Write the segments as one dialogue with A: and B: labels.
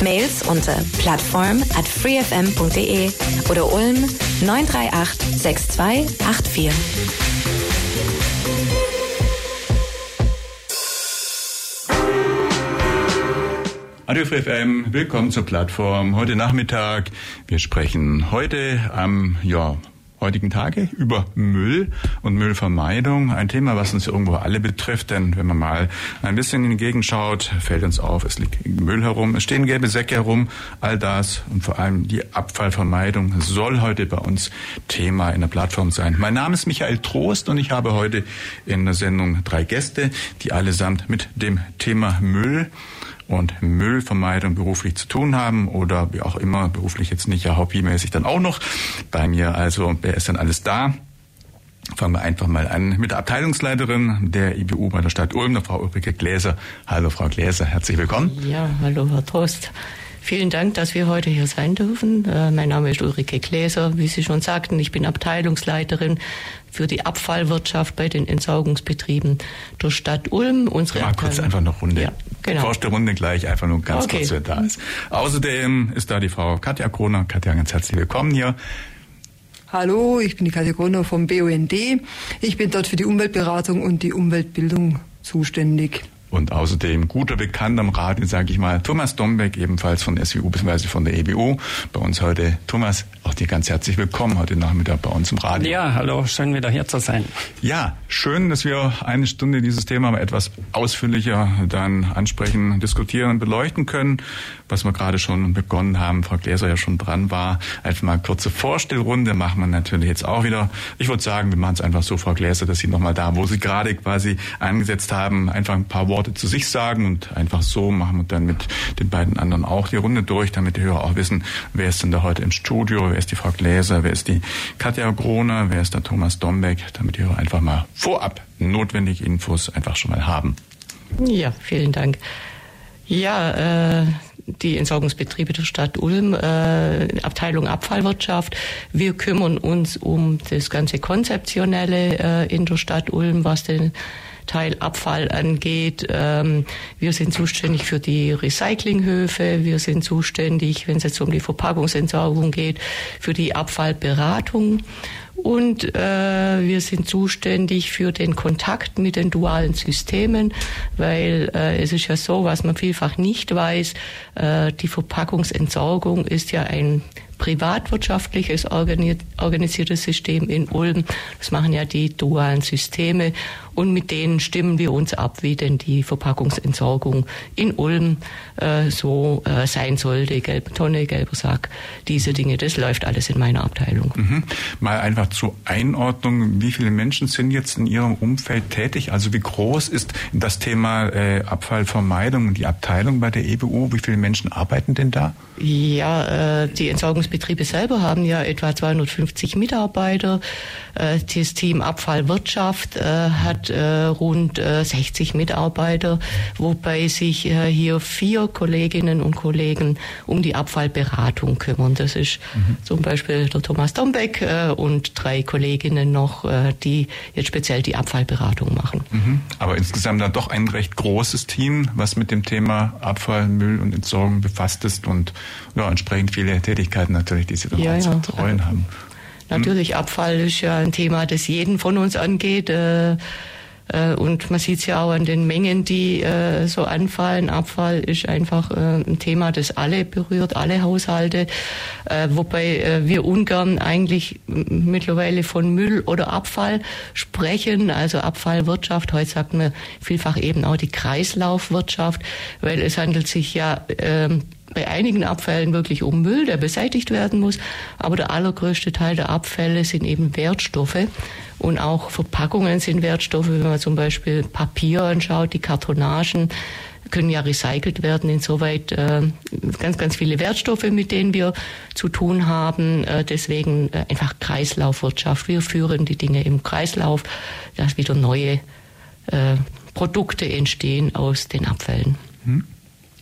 A: Mails unter plattform at freefm.de oder Ulm 938 6284.
B: Radio Free FM, willkommen zur Plattform. Heute Nachmittag. Wir sprechen heute am, ja, heutigen Tage über Müll und Müllvermeidung. Ein Thema, was uns irgendwo alle betrifft, denn wenn man mal ein bisschen in die Gegend schaut, fällt uns auf, es liegt Müll herum, es stehen gelbe Säcke herum, all das und vor allem die Abfallvermeidung soll heute bei uns Thema in der Plattform sein. Mein Name ist Michael Trost und ich habe heute in der Sendung drei Gäste, die allesamt mit dem Thema Müll und Müllvermeidung beruflich zu tun haben oder wie auch immer, beruflich jetzt nicht, ja hobbymäßig dann auch noch. Bei mir also, wer ist denn alles da? Fangen wir einfach mal an mit der Abteilungsleiterin der IBU bei der Stadt Ulm, der Frau Ulrike Gläser. Hallo Frau Gläser, herzlich willkommen.
C: Ja, hallo Herr Trost. Vielen Dank, dass wir heute hier sein dürfen. Äh, mein Name ist Ulrike Gläser. Wie Sie schon sagten, ich bin Abteilungsleiterin für die Abfallwirtschaft bei den Entsorgungsbetrieben der Stadt Ulm.
B: Unsere Mal kurz einfach eine Runde. Ja, genau. Forscht der Runde gleich, einfach nur ganz okay. kurz, wer da ist. Außerdem ist da die Frau Katja Kroner. Katja, ganz herzlich willkommen hier.
D: Hallo, ich bin die Katja Kroner vom BUND. Ich bin dort für die Umweltberatung und die Umweltbildung zuständig
B: und außerdem guter Bekannter am Radio, sage ich mal, Thomas Dombeck, ebenfalls von SWU bzw. von der EBU. Bei uns heute. Thomas, auch dir ganz herzlich willkommen heute Nachmittag bei uns im Radio.
E: Ja, hallo, schön wieder hier zu sein.
B: Ja, schön, dass wir eine Stunde dieses Thema etwas ausführlicher dann ansprechen, diskutieren, beleuchten können. Was wir gerade schon begonnen haben, Frau Gläser ja schon dran war, einfach mal kurze Vorstellrunde machen wir natürlich jetzt auch wieder. Ich würde sagen, wir machen es einfach so, Frau Gläser, dass Sie nochmal da, wo Sie gerade quasi angesetzt haben, einfach ein paar Worte Worte zu sich sagen und einfach so machen wir dann mit den beiden anderen auch die Runde durch, damit die Hörer auch wissen, wer ist denn da heute im Studio, wer ist die Frau Gläser, wer ist die Katja Groner, wer ist der Thomas Dombeck, damit die Hörer einfach mal vorab notwendige Infos einfach schon mal haben.
C: Ja, vielen Dank. Ja, äh, die Entsorgungsbetriebe der Stadt Ulm, äh, Abteilung Abfallwirtschaft. Wir kümmern uns um das ganze Konzeptionelle äh, in der Stadt Ulm, was den Teil Abfall angeht. Ähm, wir sind zuständig für die Recyclinghöfe. Wir sind zuständig, wenn es jetzt um die Verpackungsentsorgung geht, für die Abfallberatung. Und äh, wir sind zuständig für den Kontakt mit den dualen Systemen, weil äh, es ist ja so, was man vielfach nicht weiß, äh, die Verpackungsentsorgung ist ja ein privatwirtschaftliches organisiertes System in Ulm. Das machen ja die dualen Systeme und mit denen stimmen wir uns ab, wie denn die Verpackungsentsorgung in Ulm äh, so äh, sein sollte. Gelbe Tonne, gelber Sack, diese Dinge, das läuft alles in meiner Abteilung.
B: Mhm. Mal einfach zur Einordnung, wie viele Menschen sind jetzt in Ihrem Umfeld tätig? Also wie groß ist das Thema äh, Abfallvermeidung und die Abteilung bei der EBU? Wie viele Menschen arbeiten denn da?
C: Ja, äh, die Entsorgungsbetriebe selber haben ja etwa 250 Mitarbeiter. Äh, das Team Abfallwirtschaft äh, hat äh, rund 60 Mitarbeiter, wobei sich hier vier Kolleginnen und Kollegen um die Abfallberatung kümmern. Das ist mhm. zum Beispiel der Thomas Dombeck und drei Kolleginnen noch, die jetzt speziell die Abfallberatung machen.
B: Mhm. Aber insgesamt dann doch ein recht großes Team, was mit dem Thema Abfall, Müll und Entsorgung befasst ist und ja, entsprechend viele Tätigkeiten natürlich, die Sie dann ja, zu betreuen haben.
C: Natürlich, Abfall ist ja ein Thema, das jeden von uns angeht. Äh, äh, und man sieht es ja auch an den Mengen, die äh, so anfallen. Abfall ist einfach ein Thema, das alle berührt, alle Haushalte. Wobei wir ungern eigentlich mittlerweile von Müll oder Abfall sprechen. Also Abfallwirtschaft, heute sagt man vielfach eben auch die Kreislaufwirtschaft, weil es handelt sich ja ähm, bei einigen Abfällen wirklich um Müll, der beseitigt werden muss. Aber der allergrößte Teil der Abfälle sind eben Wertstoffe. Und auch Verpackungen sind Wertstoffe, wenn man zum Beispiel Papier anschaut, die Kartonagen. können ja recycelt werden. Insoweit äh, ganz, ganz viele Wertstoffe, mit denen wir zu tun haben. Äh, deswegen äh, einfach Kreislaufwirtschaft. Wir führen die Dinge im Kreislauf, dass wieder neue äh, Produkte entstehen aus den Abfällen.
B: Hm?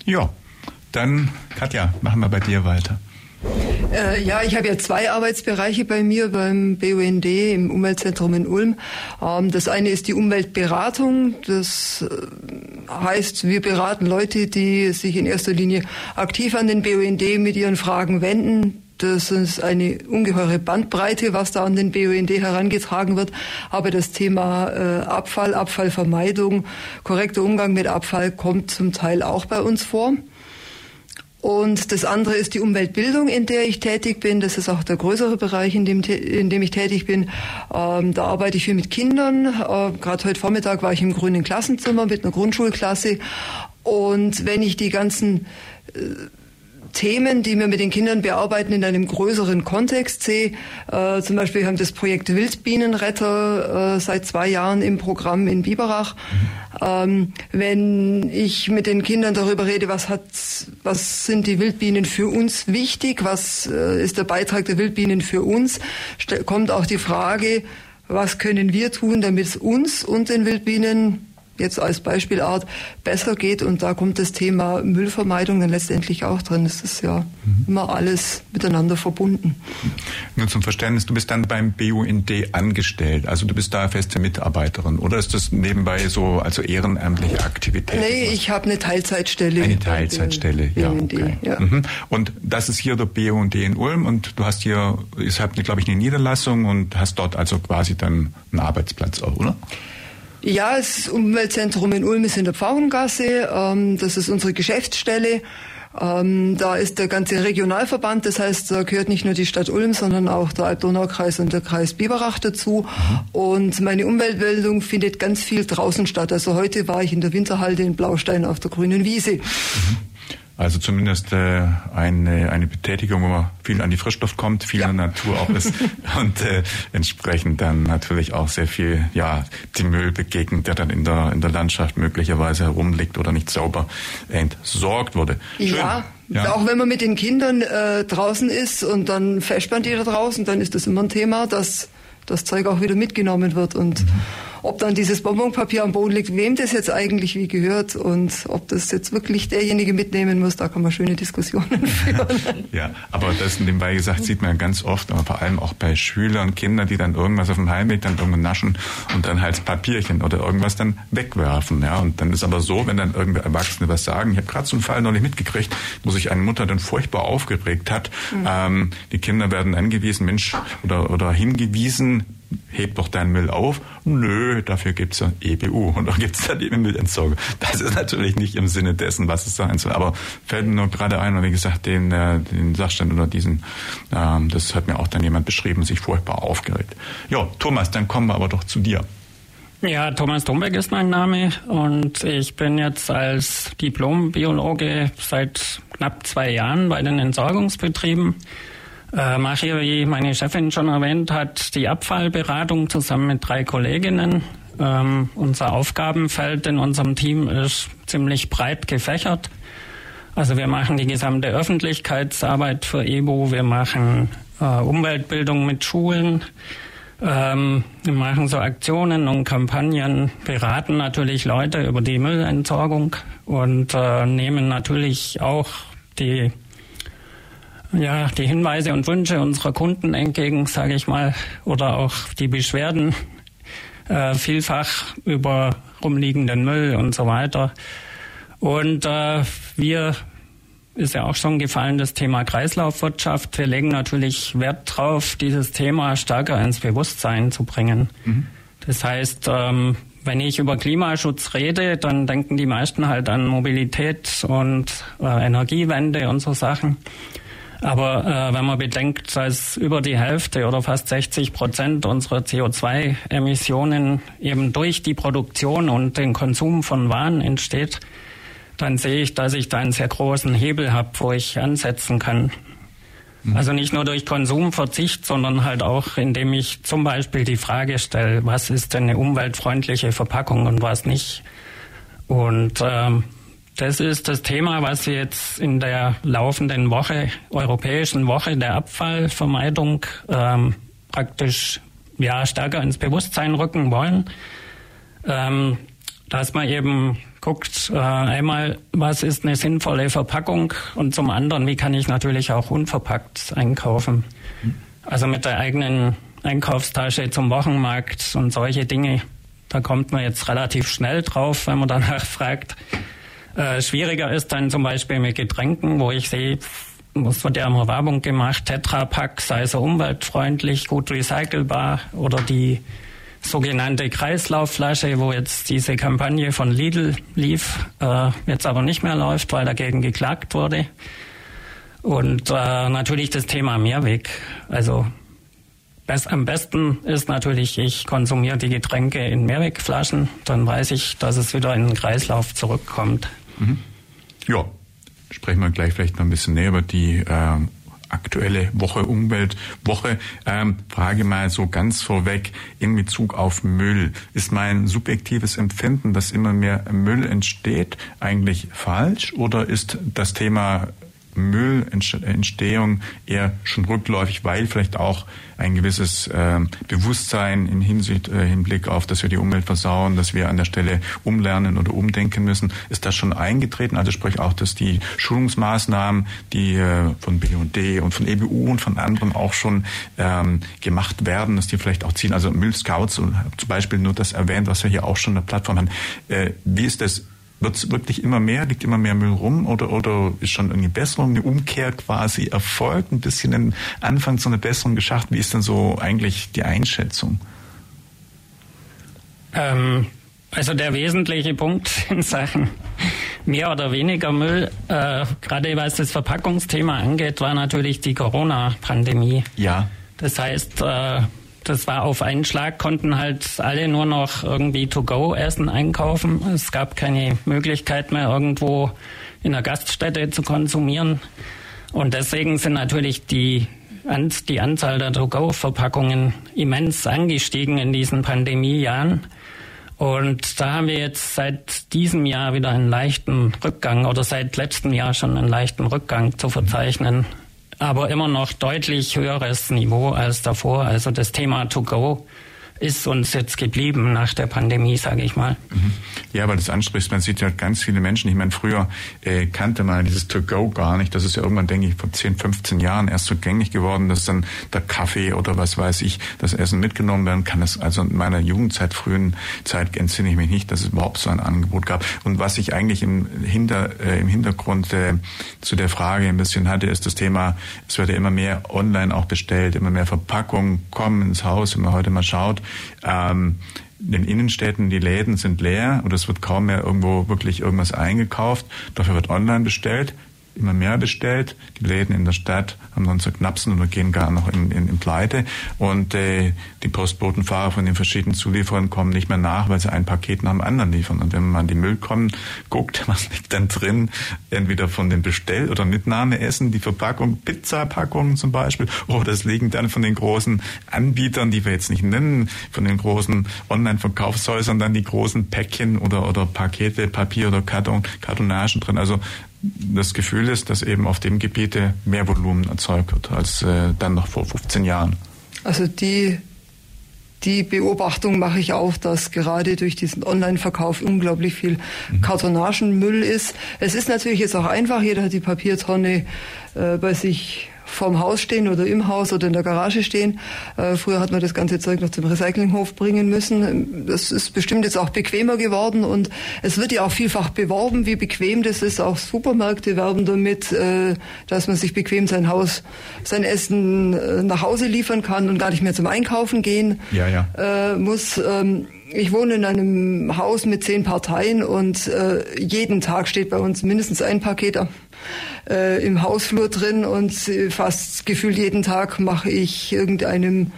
B: Ja, dann Katja, machen wir bei dir weiter.
D: Äh, ja, ich habe ja zwei Arbeitsbereiche bei mir beim BUND im Umweltzentrum in Ulm. Ähm, das eine ist die Umweltberatung. Das äh, heißt, wir beraten Leute, die sich in erster Linie aktiv an den BUND mit ihren Fragen wenden. Das ist eine ungeheure Bandbreite, was da an den BUND herangetragen wird. Aber das Thema äh, Abfall, Abfallvermeidung, korrekter Umgang mit Abfall kommt zum Teil auch bei uns vor. Und das andere ist die Umweltbildung, in der ich tätig bin. Das ist auch der größere Bereich, in dem, in dem ich tätig bin. Ähm, da arbeite ich viel mit Kindern. Äh, Gerade heute Vormittag war ich im grünen Klassenzimmer mit einer Grundschulklasse. Und wenn ich die ganzen äh, Themen, die wir mit den Kindern bearbeiten, in einem größeren Kontext sehe. Äh, zum Beispiel haben das Projekt Wildbienenretter äh, seit zwei Jahren im Programm in Biberach. Ähm, wenn ich mit den Kindern darüber rede, was hat, was sind die Wildbienen für uns wichtig, was äh, ist der Beitrag der Wildbienen für uns, kommt auch die Frage, was können wir tun, damit es uns und den Wildbienen jetzt als Beispielart besser geht. Und da kommt das Thema Müllvermeidung dann letztendlich auch drin. Es ist ja mhm. immer alles miteinander verbunden.
B: Nur zum Verständnis, du bist dann beim BUND angestellt, also du bist da feste Mitarbeiterin oder ist das nebenbei so also ehrenamtliche Aktivität?
D: Nee, ich habe eine Teilzeitstelle.
B: Eine Teilzeitstelle, ja, okay. ja. Mhm. Und das ist hier der BUND in Ulm und du hast hier, ihr habt glaube ich eine Niederlassung und hast dort also quasi dann einen Arbeitsplatz auch, oder?
D: Ja, das Umweltzentrum in Ulm ist in der Pfauengasse. Ähm, das ist unsere Geschäftsstelle. Ähm, da ist der ganze Regionalverband, das heißt, da gehört nicht nur die Stadt Ulm, sondern auch der Alb-Donau-Kreis und der Kreis Biberach dazu. Und meine Umweltbildung findet ganz viel draußen statt. Also heute war ich in der Winterhalde in Blaustein auf der grünen Wiese. Mhm.
B: Also zumindest äh, eine, eine Betätigung, wo man viel an die Frischluft kommt, viel ja. in der Natur auch ist und äh, entsprechend dann natürlich auch sehr viel ja dem Müll begegnet, der dann in der in der Landschaft möglicherweise herumliegt oder nicht sauber entsorgt wurde.
D: Schön. Ja. Ja. Auch wenn man mit den Kindern äh, draußen ist und dann festspannt jeder draußen, dann ist das immer ein Thema, dass das Zeug auch wieder mitgenommen wird und mhm ob dann dieses Bonbonpapier am Boden liegt, wem das jetzt eigentlich wie gehört und ob das jetzt wirklich derjenige mitnehmen muss, da kann man schöne Diskussionen führen.
B: ja, aber das nebenbei gesagt sieht man ganz oft, aber vor allem auch bei Schülern und Kindern, die dann irgendwas auf dem Heimweg dann irgendwo naschen und dann halt Papierchen oder irgendwas dann wegwerfen. Ja, und dann ist aber so, wenn dann irgendwer Erwachsene was sagen, ich habe gerade so einen Fall noch nicht mitgekriegt, wo sich eine Mutter dann furchtbar aufgeregt hat. Mhm. Ähm, die Kinder werden angewiesen, Mensch, oder, oder hingewiesen, heb doch deinen Müll auf. Nö, dafür gibt's ja EBU und da gibt's dann eben Müllentsorgung. Das ist natürlich nicht im Sinne dessen, was es sein soll. Aber fällt mir nur gerade ein, und wie gesagt, den, äh, den Sachstand oder diesen, ähm, das hat mir auch dann jemand beschrieben, sich furchtbar aufgeregt. Ja, Thomas, dann kommen wir aber doch zu dir.
E: Ja, Thomas Dombeck ist mein Name und ich bin jetzt als Diplombiologe seit knapp zwei Jahren bei den Entsorgungsbetrieben äh, mache, wie meine Chefin schon erwähnt hat, die Abfallberatung zusammen mit drei Kolleginnen. Ähm, unser Aufgabenfeld in unserem Team ist ziemlich breit gefächert. Also wir machen die gesamte Öffentlichkeitsarbeit für EBO, wir machen äh, Umweltbildung mit Schulen, ähm, wir machen so Aktionen und Kampagnen, beraten natürlich Leute über die Müllentsorgung und äh, nehmen natürlich auch die ja, die Hinweise und Wünsche unserer Kunden entgegen, sage ich mal, oder auch die Beschwerden äh, vielfach über rumliegenden Müll und so weiter. Und äh, wir ist ja auch schon gefallen, das Thema Kreislaufwirtschaft. Wir legen natürlich Wert drauf, dieses Thema stärker ins Bewusstsein zu bringen. Mhm. Das heißt, ähm, wenn ich über Klimaschutz rede, dann denken die meisten halt an Mobilität und äh, Energiewende und so Sachen. Aber äh, wenn man bedenkt, dass über die Hälfte oder fast 60 Prozent unserer CO2-Emissionen eben durch die Produktion und den Konsum von Waren entsteht, dann sehe ich, dass ich da einen sehr großen Hebel habe, wo ich ansetzen kann. Mhm. Also nicht nur durch Konsumverzicht, sondern halt auch, indem ich zum Beispiel die Frage stelle, was ist denn eine umweltfreundliche Verpackung und was nicht. Und ähm, Das ist das Thema, was wir jetzt in der laufenden Woche, europäischen Woche der Abfallvermeidung ähm, praktisch ja, stärker ins Bewusstsein rücken wollen. Ähm, dass man eben guckt, äh, einmal, was ist eine sinnvolle Verpackung und zum anderen, wie kann ich natürlich auch unverpackt einkaufen. Also mit der eigenen Einkaufstasche zum Wochenmarkt und solche Dinge, da kommt man jetzt relativ schnell drauf, wenn man danach fragt. Äh, schwieriger ist dann zum Beispiel mit Getränken, wo ich sehe, es wird ja immer Werbung gemacht, Tetra Pak sei so umweltfreundlich, gut recycelbar oder die sogenannte Kreislaufflasche, wo jetzt diese Kampagne von Lidl lief, äh, jetzt aber nicht mehr läuft, weil dagegen geklagt wurde. Und äh, natürlich das Thema Mehrweg. Also best, am besten ist natürlich, ich konsumiere die Getränke in Mehrwegflaschen, dann weiß ich, dass es wieder in den Kreislauf zurückkommt.
B: Mhm. Ja, sprechen wir gleich vielleicht noch ein bisschen näher über die äh, aktuelle Woche Umweltwoche. Ähm, Frage mal so ganz vorweg in Bezug auf Müll. Ist mein subjektives Empfinden, dass immer mehr Müll entsteht, eigentlich falsch oder ist das Thema Müllentstehung eher schon rückläufig, weil vielleicht auch ein gewisses äh, Bewusstsein im Hinsicht, äh, Hinblick auf, dass wir die Umwelt versauen, dass wir an der Stelle umlernen oder umdenken müssen. Ist das schon eingetreten? Also sprich auch, dass die Schulungsmaßnahmen, die äh, von BUD und von EBU und von anderen auch schon ähm, gemacht werden, dass die vielleicht auch ziehen. Also Müllscouts, zum Beispiel nur das erwähnt, was wir hier auch schon in der Plattform haben. Äh, wie ist das wird es wirklich immer mehr, liegt immer mehr Müll rum oder, oder ist schon eine Besserung, eine Umkehr quasi erfolgt, ein bisschen ein Anfang zu einer Besserung geschafft? Wie ist denn so eigentlich die Einschätzung?
E: Ähm, also der wesentliche Punkt in Sachen mehr oder weniger Müll, äh, gerade was das Verpackungsthema angeht, war natürlich die Corona-Pandemie.
B: Ja.
E: Das heißt, äh, das war auf einen Schlag, konnten halt alle nur noch irgendwie To-Go-Essen einkaufen. Es gab keine Möglichkeit mehr, irgendwo in einer Gaststätte zu konsumieren. Und deswegen sind natürlich die, die Anzahl der To-Go-Verpackungen immens angestiegen in diesen Pandemiejahren. Und da haben wir jetzt seit diesem Jahr wieder einen leichten Rückgang oder seit letztem Jahr schon einen leichten Rückgang zu verzeichnen aber immer noch deutlich höheres Niveau als davor. Also das Thema To Go ist uns jetzt geblieben nach der Pandemie, sage ich mal. Mhm.
B: Ja, weil das ansprichst, man sieht ja ganz viele Menschen. Ich meine, früher äh, kannte man dieses To-Go gar nicht. Das ist ja irgendwann, denke ich, vor 10, 15 Jahren erst so gängig geworden, dass dann der Kaffee oder was weiß ich, das Essen mitgenommen werden kann. Das, also in meiner Jugendzeit, frühen Zeit entsinne ich mich nicht, dass es überhaupt so ein Angebot gab. Und was ich eigentlich im, Hinter, äh, im Hintergrund äh, zu der Frage ein bisschen hatte, ist das Thema, es wird ja immer mehr online auch bestellt, immer mehr Verpackungen kommen ins Haus, wenn man heute mal schaut, ähm, in den Innenstädten, die Läden sind leer und es wird kaum mehr irgendwo wirklich irgendwas eingekauft. Dafür wird online bestellt immer mehr bestellt. Die Läden in der Stadt haben dann zu knapsen oder gehen gar noch in, in, in Pleite. Und äh, die Postbotenfahrer von den verschiedenen Zulieferern kommen nicht mehr nach, weil sie ein Paket nach dem anderen liefern. Und wenn man an die Mülltonnen guckt, was liegt dann drin? Entweder von den Bestell- oder Mitnahmeessen, die Verpackung, Pizzapackungen zum Beispiel, oder es liegen dann von den großen Anbietern, die wir jetzt nicht nennen, von den großen Online-Verkaufshäusern dann die großen Päckchen oder, oder Pakete, Papier oder Karton, Kartonagen drin. Also das Gefühl ist, dass eben auf dem Gebiete mehr Volumen erzeugt wird als äh, dann noch vor 15 Jahren.
D: Also die, die Beobachtung mache ich auch, dass gerade durch diesen Online-Verkauf unglaublich viel mhm. Kartonagenmüll ist. Es ist natürlich jetzt auch einfach, jeder hat die Papiertonne äh, bei sich vorm Haus stehen oder im Haus oder in der Garage stehen. Äh, früher hat man das ganze Zeug noch zum Recyclinghof bringen müssen. Das ist bestimmt jetzt auch bequemer geworden und es wird ja auch vielfach beworben, wie bequem das ist. Auch Supermärkte werben damit, äh, dass man sich bequem sein Haus, sein Essen äh, nach Hause liefern kann und gar nicht mehr zum Einkaufen gehen
B: ja, ja.
D: Muss. Ähm, ich wohne in einem Haus mit zehn Parteien und äh, jeden Tag steht bei uns mindestens ein Paket äh, im Hausflur drin und äh, fast gefühlt jeden Tag mache ich irgendeinem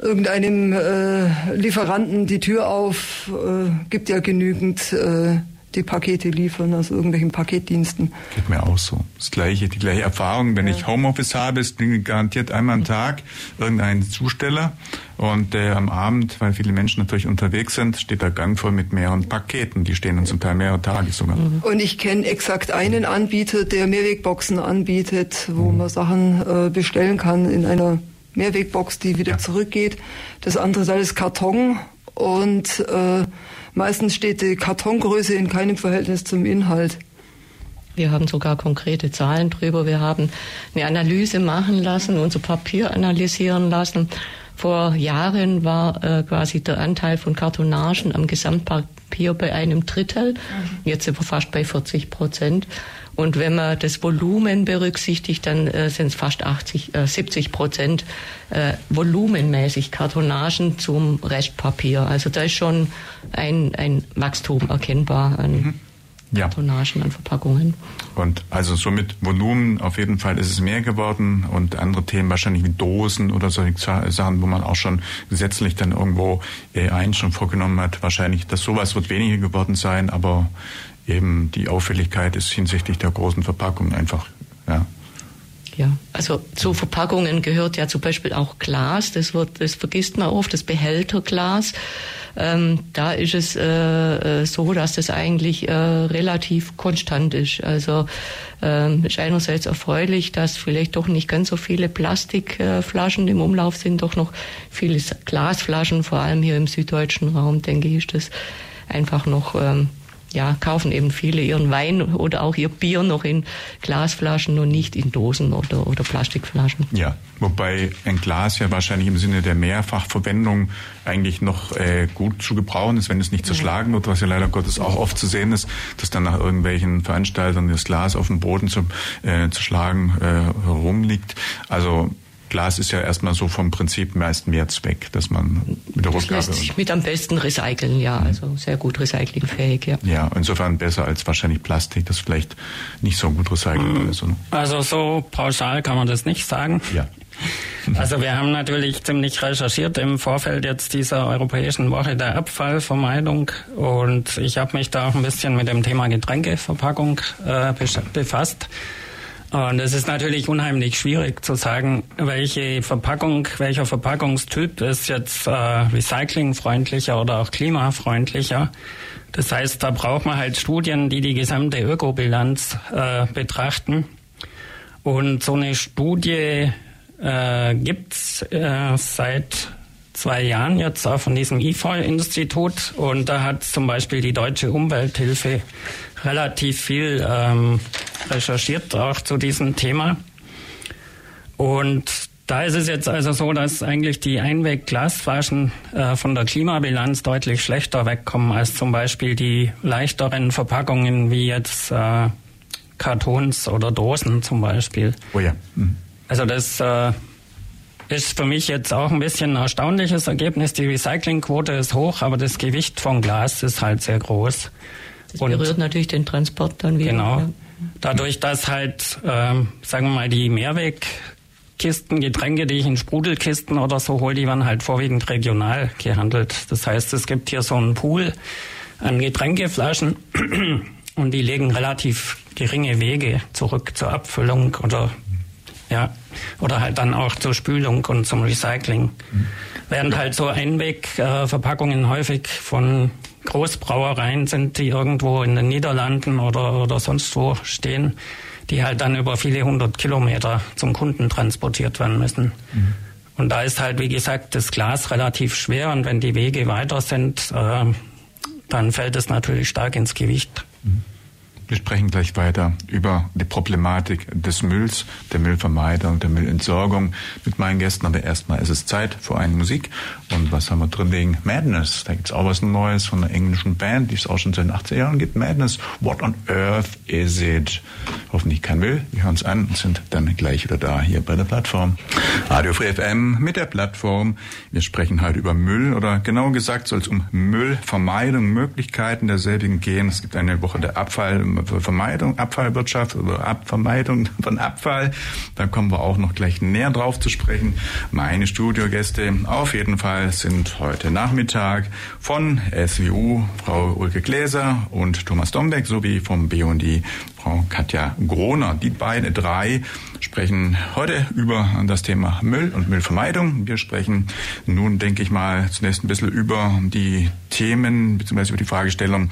D: irgendeinem äh, Lieferanten die Tür auf. Äh, gibt ja genügend äh, die Pakete liefern, also irgendwelchen Paketdiensten.
B: Geht mir auch so. Das gleiche, die gleiche Erfahrung. Wenn ja. ich Homeoffice habe, ist garantiert einmal am Tag irgendein Zusteller und äh, am Abend, weil viele Menschen natürlich unterwegs sind, steht der Gang voll mit mehreren Paketen. Die stehen dann zum Teil mehrere Tage sogar.
D: Mhm. Und ich kenne exakt einen Anbieter, der Mehrwegboxen anbietet, wo mhm. man Sachen äh, bestellen kann in einer Mehrwegbox, die wieder ja. zurückgeht. Das andere ist alles Karton und äh, meistens steht die Kartongröße in keinem Verhältnis zum Inhalt.
C: Wir haben sogar konkrete Zahlen drüber. Wir haben eine Analyse machen lassen, unser Papier analysieren lassen. Vor Jahren war äh, quasi der Anteil von Kartonagen am Gesamtpapier bei einem Drittel. Mhm. Jetzt sind wir fast bei 40 Prozent. Und wenn man das Volumen berücksichtigt, dann äh, sind es fast 80, äh, 70 Prozent äh, volumenmäßig Kartonagen zum Restpapier. Also da ist schon ein, ein Wachstum erkennbar an mhm. ja. Kartonagen, an Verpackungen.
B: Und also somit Volumen auf jeden Fall ist es mehr geworden und andere Themen wahrscheinlich wie Dosen oder solche Sachen, wo man auch schon gesetzlich dann irgendwo äh, eins schon vorgenommen hat. Wahrscheinlich, dass sowas wird weniger geworden sein, aber eben die Auffälligkeit ist hinsichtlich der großen Verpackung einfach, ja.
C: Ja, also zu Verpackungen gehört ja zum Beispiel auch Glas. Das wird, das vergisst man oft, das Behälterglas. Ähm, da ist es äh, äh so, dass das eigentlich äh, relativ konstant ist. Also ähm, ist einerseits erfreulich, dass vielleicht doch nicht ganz so viele Plastikflaschen im Umlauf sind, doch noch viele Glasflaschen, vor allem hier im süddeutschen Raum, denke ich, ist das einfach noch ähm, ja, kaufen eben viele ihren Wein oder auch ihr Bier noch in Glasflaschen und nicht in Dosen oder, oder Plastikflaschen.
B: Ja, wobei ein Glas ja wahrscheinlich im Sinne der Mehrfachverwendung eigentlich noch äh, gut zu gebrauchen ist, wenn es nicht zerschlagen wird, was ja leider Gottes auch oft zu sehen ist, dass dann nach irgendwelchen Veranstaltungen das Glas auf dem Boden zu, äh, zerschlagen äh, herumliegt. Also Glas ist ja erstmal so vom Prinzip meist mehr Zweck, dass man
C: mit der das Rückgabe... lässt sich mit am besten recyceln, ja, mhm. also sehr gut recyclingfähig, ja.
B: Ja, insofern besser als wahrscheinlich Plastik, das vielleicht nicht so gut recycelbar ist. Oder?
E: Also so pauschal kann man das nicht sagen.
B: Ja.
E: Also wir haben natürlich ziemlich recherchiert im Vorfeld jetzt dieser Europäischen Woche der Abfallvermeidung und ich habe mich da auch ein bisschen mit dem Thema Getränkeverpackung äh, befasst. Und es ist natürlich unheimlich schwierig zu sagen, welche Verpackung, welcher Verpackungstyp ist jetzt äh, recyclingfreundlicher oder auch klimafreundlicher. Das heißt, da braucht man halt Studien, die die gesamte Ökobilanz äh, betrachten. Und so eine Studie äh, gibt's äh, seit zwei Jahren jetzt auch von diesem IFOL-Institut und da hat zum Beispiel die Deutsche Umwelthilfe relativ viel ähm, recherchiert, auch zu diesem Thema. Und da ist es jetzt also so, dass eigentlich die Einwegglasflaschen äh, von der Klimabilanz deutlich schlechter wegkommen als zum Beispiel die leichteren Verpackungen wie jetzt äh, Kartons oder Dosen zum Beispiel.
B: Oh ja. Mhm.
E: Also das äh, ist für mich jetzt auch ein bisschen ein erstaunliches Ergebnis. Die Recyclingquote ist hoch, aber das Gewicht von Glas ist halt sehr groß.
C: Das und berührt natürlich den Transport dann wieder.
E: Genau. Dadurch, dass halt, ähm, sagen wir mal, die Mehrwegkisten, Getränke, die ich in Sprudelkisten oder so hole, die werden halt vorwiegend regional gehandelt. Das heißt, es gibt hier so einen Pool an Getränkeflaschen und die legen relativ geringe Wege zurück zur Abfüllung oder ja, oder halt dann auch zur Spülung und zum Recycling. Mhm. Während halt so Einwegverpackungen häufig von Großbrauereien sind, die irgendwo in den Niederlanden oder, oder sonst wo stehen, die halt dann über viele hundert Kilometer zum Kunden transportiert werden müssen. Mhm. Und da ist halt, wie gesagt, das Glas relativ schwer und wenn die Wege weiter sind, äh, dann fällt es natürlich stark ins Gewicht. Mhm.
B: Wir sprechen gleich weiter über die Problematik des Mülls, der Müllvermeidung, der Müllentsorgung mit meinen Gästen. Aber erstmal ist es Zeit für eine Musik. Und was haben wir drin liegen? Madness. Da gibt's auch was Neues von einer englischen Band, die es auch schon seit den 80er Jahren gibt. Madness. What on earth is it? Hoffentlich kein Müll. Wir hören es an und sind dann gleich wieder da hier bei der Plattform. Radio Free FM mit der Plattform. Wir sprechen heute über Müll oder genauer gesagt soll es um Müllvermeidung, Möglichkeiten derselbigen gehen. Es gibt eine Woche der Abfall Vermeidung, Abfallwirtschaft oder Abvermeidung von Abfall. Da kommen wir auch noch gleich näher drauf zu sprechen. Meine Studiogäste auf jeden Fall sind heute Nachmittag von SWU Frau Ulke Gläser und Thomas Dombeck sowie vom BUND Frau Katja Groner. Die beiden drei sprechen heute über das Thema Müll und Müllvermeidung. Wir sprechen nun, denke ich mal, zunächst ein bisschen über die Themen bzw. über die Fragestellung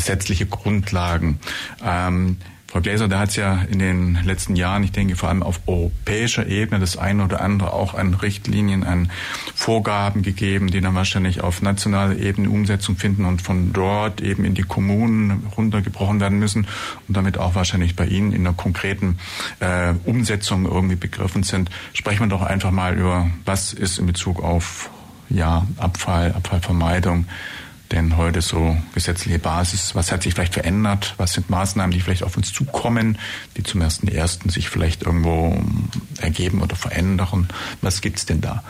B: gesetzliche Grundlagen. Ähm, Frau Gläser, da hat es ja in den letzten Jahren, ich denke vor allem auf europäischer Ebene, das eine oder andere auch an Richtlinien, an Vorgaben gegeben, die dann wahrscheinlich auf nationaler Ebene Umsetzung finden und von dort eben in die Kommunen runtergebrochen werden müssen und damit auch wahrscheinlich bei Ihnen in der konkreten äh, Umsetzung irgendwie begriffen sind. Sprechen wir doch einfach mal über, was ist in Bezug auf ja, Abfall, Abfallvermeidung, denn heute so gesetzliche Basis? Was hat sich vielleicht verändert? Was sind Maßnahmen, die vielleicht auf uns zukommen, die zum ersten ersten sich vielleicht irgendwo ergeben oder verändern? Was gibt's denn da?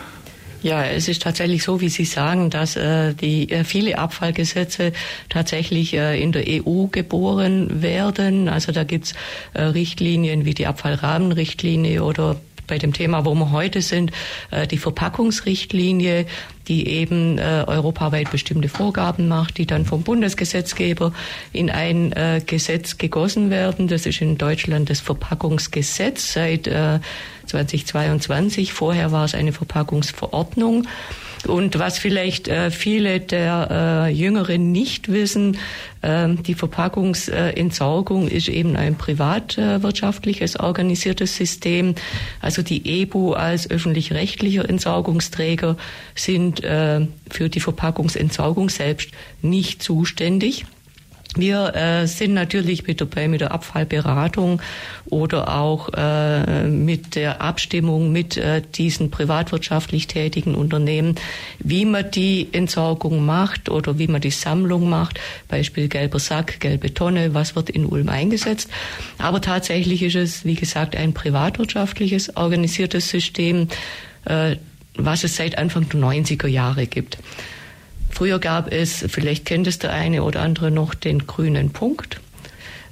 C: Ja, es ist tatsächlich so, wie Sie sagen, dass äh, die äh, viele Abfallgesetze tatsächlich äh, in der EU geboren werden. Also da gibt's äh, Richtlinien wie die Abfallrahmenrichtlinie oder bei dem Thema, wo wir heute sind, äh, die Verpackungsrichtlinie, die eben äh, europaweit bestimmte Vorgaben macht, die dann vom Bundesgesetzgeber in ein äh, Gesetz gegossen werden. Das ist in Deutschland das Verpackungsgesetz seit 2022. Vorher war es eine Verpackungsverordnung. Und was vielleicht äh, viele der äh, Jüngeren nicht wissen, äh, die Verpackungsentsorgung ist eben ein privatwirtschaftliches organisiertes System. Also die EBU als öffentlich-rechtlicher Entsorgungsträger sind äh, für die Verpackungsentsorgung selbst nicht zuständig. Wir äh, sind natürlich mit dabei mit der Abfallberatung oder auch äh, mit der Abstimmung mit äh, diesen privatwirtschaftlich tätigen Unternehmen, wie man die Entsorgung macht oder wie man die Sammlung macht. Beispiel gelber Sack, gelbe Tonne, was wird in Ulm eingesetzt. Aber tatsächlich ist es, wie gesagt, ein privatwirtschaftliches organisiertes System, äh, was es seit Anfang der 90er Jahre gibt. Früher gab es, vielleicht kennt es der eine oder andere noch, den grünen Punkt.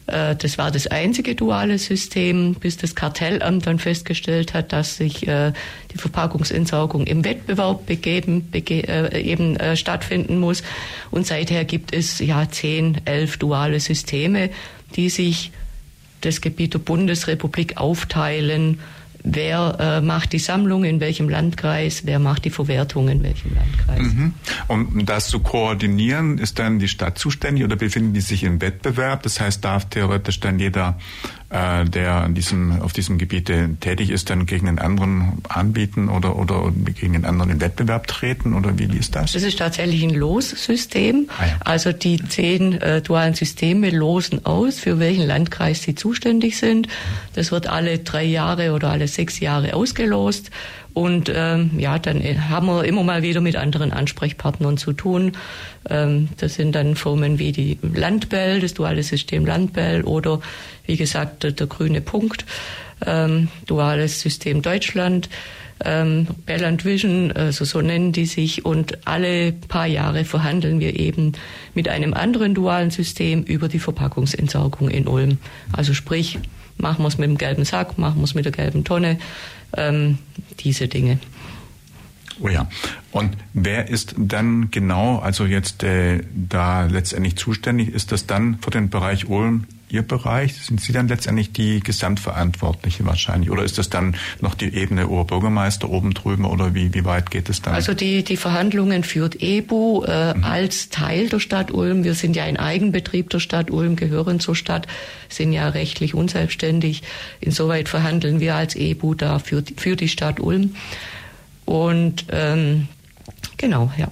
C: Äh, das war das einzige duale System, bis das Kartellamt dann festgestellt hat, dass sich äh, die Verpackungsentsorgung im Wettbewerb begeben, bege, äh, eben stattfinden muss. Und seither gibt es ja zehn, elf duale Systeme, die sich das Gebiet der Bundesrepublik aufteilen wer äh, macht die Sammlung in welchem Landkreis, wer macht die Verwertung in welchem Landkreis. Mhm.
B: Um das zu koordinieren, ist dann die Stadt zuständig oder befinden die sich im Wettbewerb? Das heißt, darf theoretisch dann jeder äh, der an diesem, auf diesem Gebiet tätig ist, dann gegen den anderen anbieten oder, oder gegen den anderen in Wettbewerb treten oder wie, ist das?
C: Das ist tatsächlich ein Lossystem. Ah, ja. Also die zehn äh, dualen Systeme losen aus, für welchen Landkreis sie zuständig sind. Das wird alle drei Jahre oder alle sechs Jahre ausgelost. Und ähm, ja, dann haben wir immer mal wieder mit anderen Ansprechpartnern zu tun. Ähm, das sind dann Firmen wie die Landbell, das duale System Landbell oder wie gesagt der, der grüne Punkt, ähm, duales System Deutschland. Ähm, Belland Vision, also so nennen die sich, und alle paar Jahre verhandeln wir eben mit einem anderen dualen System über die Verpackungsentsorgung in Ulm. Also sprich, machen wir es mit dem gelben Sack, machen wir es mit der gelben Tonne, ähm, diese Dinge.
B: Oh ja. Und wer ist dann genau, also jetzt äh, da letztendlich zuständig? Ist das dann für den Bereich Ulm Ihr Bereich? Sind Sie dann letztendlich die Gesamtverantwortliche wahrscheinlich? Oder ist das dann noch die Ebene Oberbürgermeister oben drüben oder wie, wie weit geht es dann?
C: Also die, die Verhandlungen führt EBU äh, mhm. als Teil der Stadt Ulm. Wir sind ja ein Eigenbetrieb der Stadt Ulm, gehören zur Stadt, sind ja rechtlich unselbstständig. Insoweit verhandeln wir als EBU da für, für die Stadt Ulm. Und ähm, genau, ja.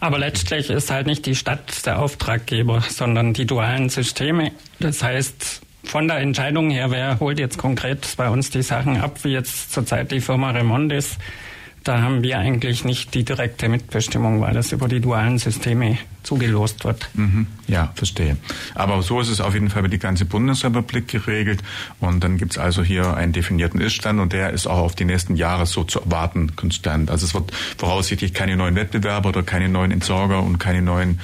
E: Aber letztlich ist halt nicht die Stadt der Auftraggeber, sondern die dualen Systeme. Das heißt, von der Entscheidung her, wer holt jetzt konkret bei uns die Sachen ab, wie jetzt zurzeit die Firma Remondis, da haben wir eigentlich nicht die direkte Mitbestimmung, weil das über die dualen Systeme zugelost wird.
B: Mhm. Ja, verstehe. Aber so ist es auf jeden Fall über die ganze Bundesrepublik geregelt. Und dann gibt es also hier einen definierten Iststand und der ist auch auf die nächsten Jahre so zu erwarten konstant. Also es wird voraussichtlich keine neuen Wettbewerber oder keine neuen Entsorger und keine neuen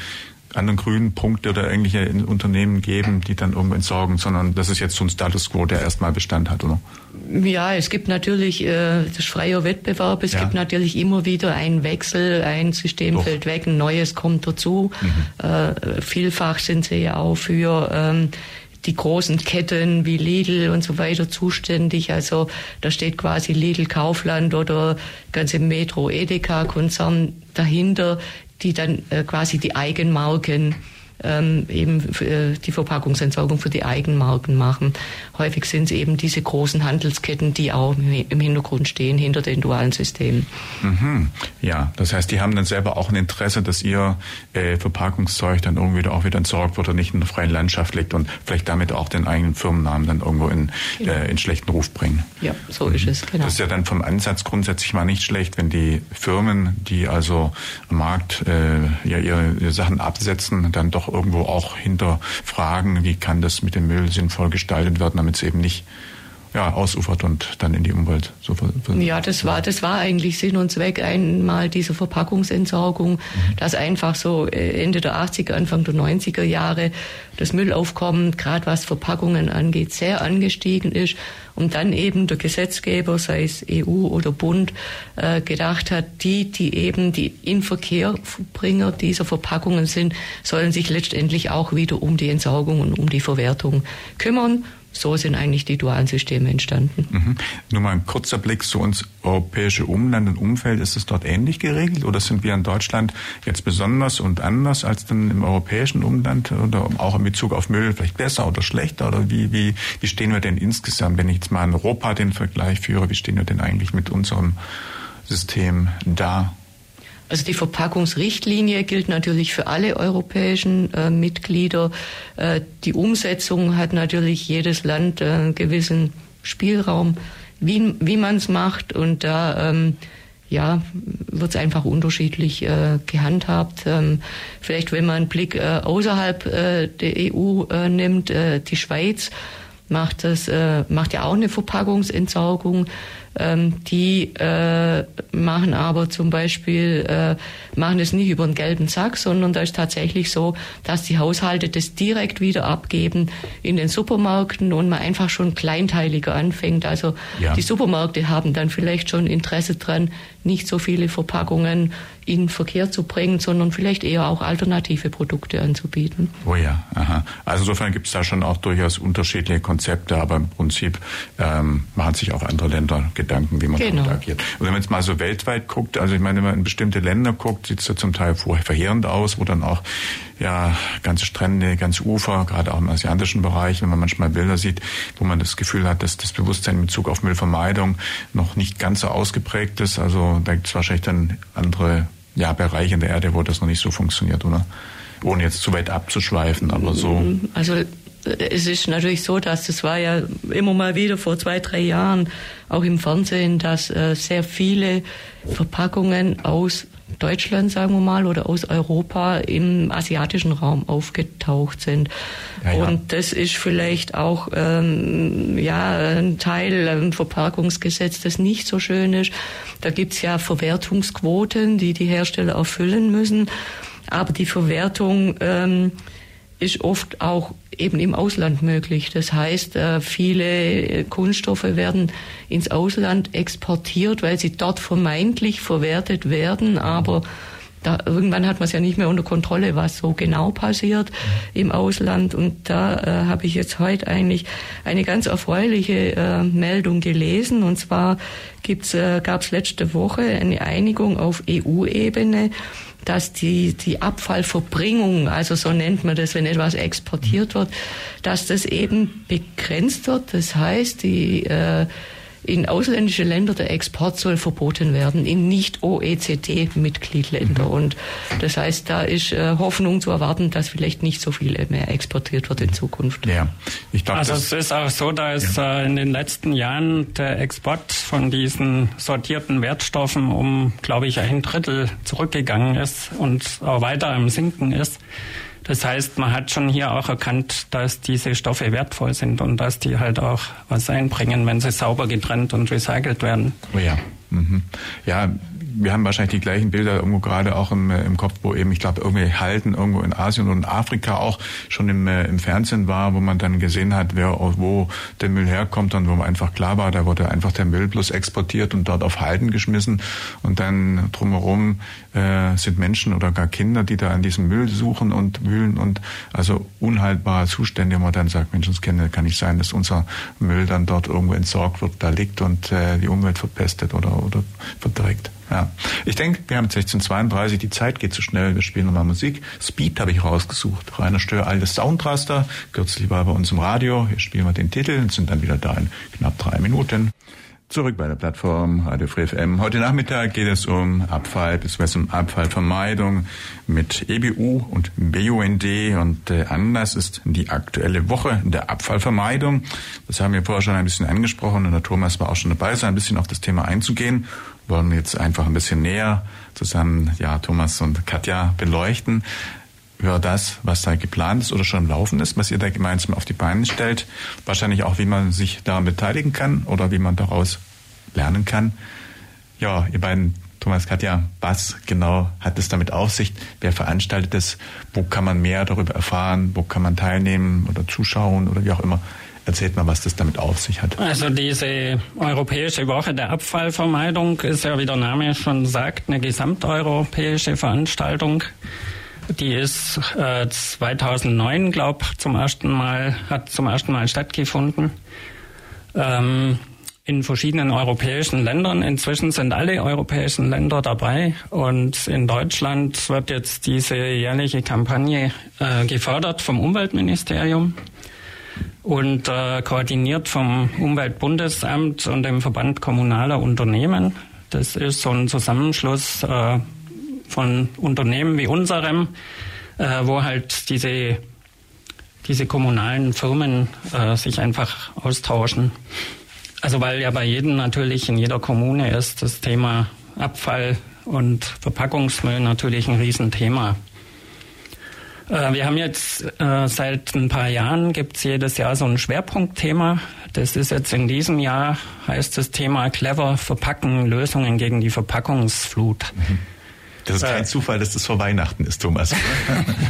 B: anderen grünen Punkte oder irgendwelche Unternehmen geben, die dann irgendwo entsorgen, sondern das ist jetzt so ein Status quo, der erstmal Bestand hat, oder?
C: Ja, es gibt natürlich äh, das freie Wettbewerb, es ja. gibt natürlich immer wieder einen Wechsel, ein System Doch. fällt weg, ein neues kommt dazu. Mhm. Äh, vielfach sind sie ja auch für ähm, die großen Ketten wie Lidl und so weiter zuständig. Also da steht quasi Lidl Kaufland oder ganze Metro Edeka Konzern dahinter, die dann äh, quasi die Eigenmarken ähm, eben äh, die Verpackungsentsorgung für die Eigenmarken machen. Häufig sind es eben diese großen Handelsketten, die auch im Hintergrund stehen, hinter den dualen Systemen.
B: Mhm. Ja, das heißt, die haben dann selber auch ein Interesse, dass ihr äh, Verpackungszeug dann irgendwie auch wieder entsorgt wird und nicht in der freien Landschaft liegt und vielleicht damit auch den eigenen Firmennamen dann irgendwo in, genau. äh, in schlechten Ruf bringen.
C: Ja, so mhm. ist es,
B: genau. Das ist ja dann vom Ansatz grundsätzlich mal nicht schlecht, wenn die Firmen, die also am Markt äh, ja ihre, ihre Sachen absetzen, dann doch irgendwo auch hinterfragen, wie kann das mit dem Müll sinnvoll gestaltet werden, damit es eben nicht ja, ausufert und dann in die Umwelt so
C: Ja, das war, das war eigentlich Sinn und Zweck einmal dieser Verpackungsentsorgung, mhm. dass einfach so äh, Ende der 80er, Anfang der 90er Jahre das Müllaufkommen, gerade was Verpackungen angeht, sehr angestiegen ist und dann eben der Gesetzgeber, sei es EU oder Bund, äh, gedacht hat, die, die eben die Inverkehrbringer dieser Verpackungen sind, sollen sich letztendlich auch wieder um die Entsorgung und um die Verwertung kümmern so sind eigentlich die dualen Systeme entstanden.
B: Mhm. Nur mal ein kurzer Blick zu uns europäische Umland und Umfeld. Ist es dort ähnlich geregelt oder sind wir in Deutschland jetzt besonders und anders als dann im europäischen Umland oder auch in Bezug auf Müll vielleicht besser oder schlechter? Oder wie, wie, wie stehen wir denn insgesamt, wenn ich jetzt mal in Europa den Vergleich führe, wie stehen wir denn eigentlich mit unserem System da?
C: Also die Verpackungsrichtlinie gilt natürlich für alle europäischen äh, Mitglieder. Äh, die Umsetzung hat natürlich jedes Land äh, einen gewissen Spielraum, wie, wie man es macht. Und da ähm, ja, wird es einfach unterschiedlich äh, gehandhabt. Ähm, vielleicht, wenn man einen Blick äh, außerhalb äh, der EU äh, nimmt, äh, die Schweiz macht das, äh, macht ja auch eine Verpackungsentsorgung. Ähm, die äh, machen aber zum Beispiel, äh, machen es nicht über einen gelben Sack, sondern da ist tatsächlich so, dass die Haushalte das direkt wieder abgeben in den Supermärkten und man einfach schon kleinteiliger anfängt. Also ja. die Supermärkte haben dann vielleicht schon Interesse dran, nicht so viele Verpackungen in Verkehr zu bringen, sondern vielleicht eher auch alternative Produkte anzubieten.
B: Oh ja, aha. Also insofern gibt es da schon auch durchaus unterschiedliche Konzepte, aber im Prinzip ähm, machen sich auch andere Länder Gedanken, wie man genau. damit agiert. Und wenn man jetzt mal so weltweit guckt, also ich meine, wenn man in bestimmte Länder guckt, sieht es ja zum Teil verheerend aus, wo dann auch ja ganze Strände, ganze Ufer, gerade auch im asiatischen Bereich, wenn man manchmal Bilder sieht, wo man das Gefühl hat, dass das Bewusstsein in Bezug auf Müllvermeidung noch nicht ganz so ausgeprägt ist. Also da gibt es wahrscheinlich dann andere ja, Bereiche in der Erde, wo das noch nicht so funktioniert, oder? Ohne jetzt zu weit abzuschweifen, aber so.
C: Also es ist natürlich so, dass das war ja immer mal wieder vor zwei, drei Jahren auch im Fernsehen, dass äh, sehr viele Verpackungen aus Deutschland, sagen wir mal, oder aus Europa im asiatischen Raum aufgetaucht sind. Ja, ja. Und das ist vielleicht auch ähm, ja ein Teil ein Verpackungsgesetz, das nicht so schön ist. Da gibt's ja Verwertungsquoten, die die Hersteller erfüllen müssen. Aber die Verwertung ähm, ist oft auch eben im Ausland möglich. Das heißt, äh, viele Kunststoffe werden ins Ausland exportiert, weil sie dort vermeintlich verwertet werden, aber da, irgendwann hat man es ja nicht mehr unter Kontrolle, was so genau passiert im Ausland. Und da äh, habe ich jetzt heute eigentlich eine ganz erfreuliche äh, Meldung gelesen. Und zwar gibt's, äh, gab es letzte Woche eine Einigung auf EU-Ebene dass die, die Abfallverbringung, also so nennt man das, wenn etwas exportiert wird, dass das eben begrenzt wird. Das heißt, die äh, in ausländische Länder der Export soll verboten werden, in nicht OECD-Mitgliedländer. Mhm. Und das heißt, da ist äh, Hoffnung zu erwarten, dass vielleicht nicht so viel mehr exportiert wird in Zukunft.
E: Ja, ich glaub, also es ist auch so, dass ja. äh, in den letzten Jahren der Export von diesen sortierten Wertstoffen um, glaube ich, ein Drittel zurückgegangen ist und auch weiter im Sinken ist. Das heißt, man hat schon hier auch erkannt, dass diese Stoffe wertvoll sind und dass die halt auch was einbringen, wenn sie sauber getrennt und recycelt werden.
B: Oh ja. Mhm. Ja, wir haben wahrscheinlich die gleichen Bilder irgendwo gerade auch im, äh, im Kopf, wo eben, ich glaube, irgendwie Halten irgendwo in Asien und in Afrika auch schon im, äh, im Fernsehen war, wo man dann gesehen hat, wer, wo der Müll herkommt und wo man einfach klar war, da wurde einfach der Müll bloß exportiert und dort auf Halten geschmissen und dann drumherum äh, sind Menschen oder gar Kinder, die da an diesem Müll suchen und wühlen und also unhaltbare Zustände, wo man dann sagt, Mensch, das kann nicht sein, dass unser Müll dann dort irgendwo entsorgt wird, da liegt und äh, die Umwelt verpestet oder, oder verdreckt. Ja. Ich denke, wir haben 1632, die Zeit geht zu schnell, wir spielen nochmal Musik. Speed habe ich rausgesucht. Rainer Stör, altes Soundraster. Kürzlich war bei uns im Radio. Hier spielen wir den Titel und sind dann wieder da in knapp drei Minuten. Zurück bei der Plattform Radio Free FM. Heute Nachmittag geht es um Abfall, bzw. um Abfallvermeidung mit EBU und BUND und äh, Anlass ist die aktuelle Woche der Abfallvermeidung. Das haben wir vorher schon ein bisschen angesprochen und der Thomas war auch schon dabei, so ein bisschen auf das Thema einzugehen wollen wir jetzt einfach ein bisschen näher zusammen, ja, Thomas und Katja beleuchten über das, was da geplant ist oder schon laufen ist, was ihr da gemeinsam auf die Beine stellt. Wahrscheinlich auch, wie man sich daran beteiligen kann oder wie man daraus lernen kann. Ja, ihr beiden, Thomas, Katja, was genau hat es damit auf sich? Wer veranstaltet es? Wo kann man mehr darüber erfahren? Wo kann man teilnehmen oder zuschauen oder wie auch immer? Erzählt mal, was das damit auf sich hat.
E: Also diese Europäische Woche der Abfallvermeidung ist ja, wie der Name schon sagt, eine gesamteuropäische Veranstaltung. Die ist äh, 2009, glaube zum ersten Mal hat zum ersten Mal stattgefunden. Ähm, in verschiedenen europäischen Ländern. Inzwischen sind alle europäischen Länder dabei und in Deutschland wird jetzt diese jährliche Kampagne äh, gefördert vom Umweltministerium und äh, koordiniert vom Umweltbundesamt und dem Verband kommunaler Unternehmen. Das ist so ein Zusammenschluss äh, von Unternehmen wie unserem, äh, wo halt diese, diese kommunalen Firmen äh, sich einfach austauschen. Also weil ja bei jedem natürlich in jeder Kommune ist das Thema Abfall und Verpackungsmüll natürlich ein Riesenthema. Äh, wir haben jetzt äh, seit ein paar Jahren gibt es jedes Jahr so ein Schwerpunktthema. Das ist jetzt in diesem Jahr heißt das Thema clever verpacken Lösungen gegen die Verpackungsflut.
B: Mhm. Das ist kein äh, Zufall, dass das vor Weihnachten ist, Thomas.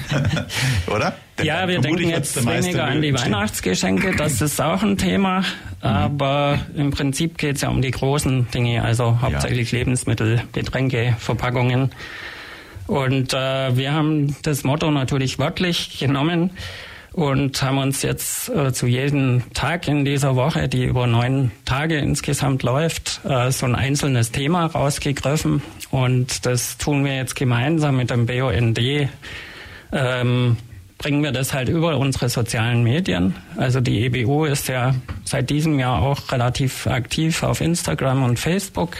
B: Oder?
E: Denn ja, wir denken jetzt weniger an die Weihnachtsgeschenke, das ist auch ein Thema. Mhm. Aber im Prinzip geht es ja um die großen Dinge, also hauptsächlich ja. Lebensmittel, Getränke, Verpackungen. Und äh, wir haben das Motto natürlich wörtlich genommen und haben uns jetzt äh, zu jedem Tag in dieser Woche, die über neun Tage insgesamt läuft, äh, so ein einzelnes Thema rausgegriffen. Und das tun wir jetzt gemeinsam mit dem BUND. Ähm, bringen wir das halt über unsere sozialen Medien. Also die EBU ist ja seit diesem Jahr auch relativ aktiv auf Instagram und Facebook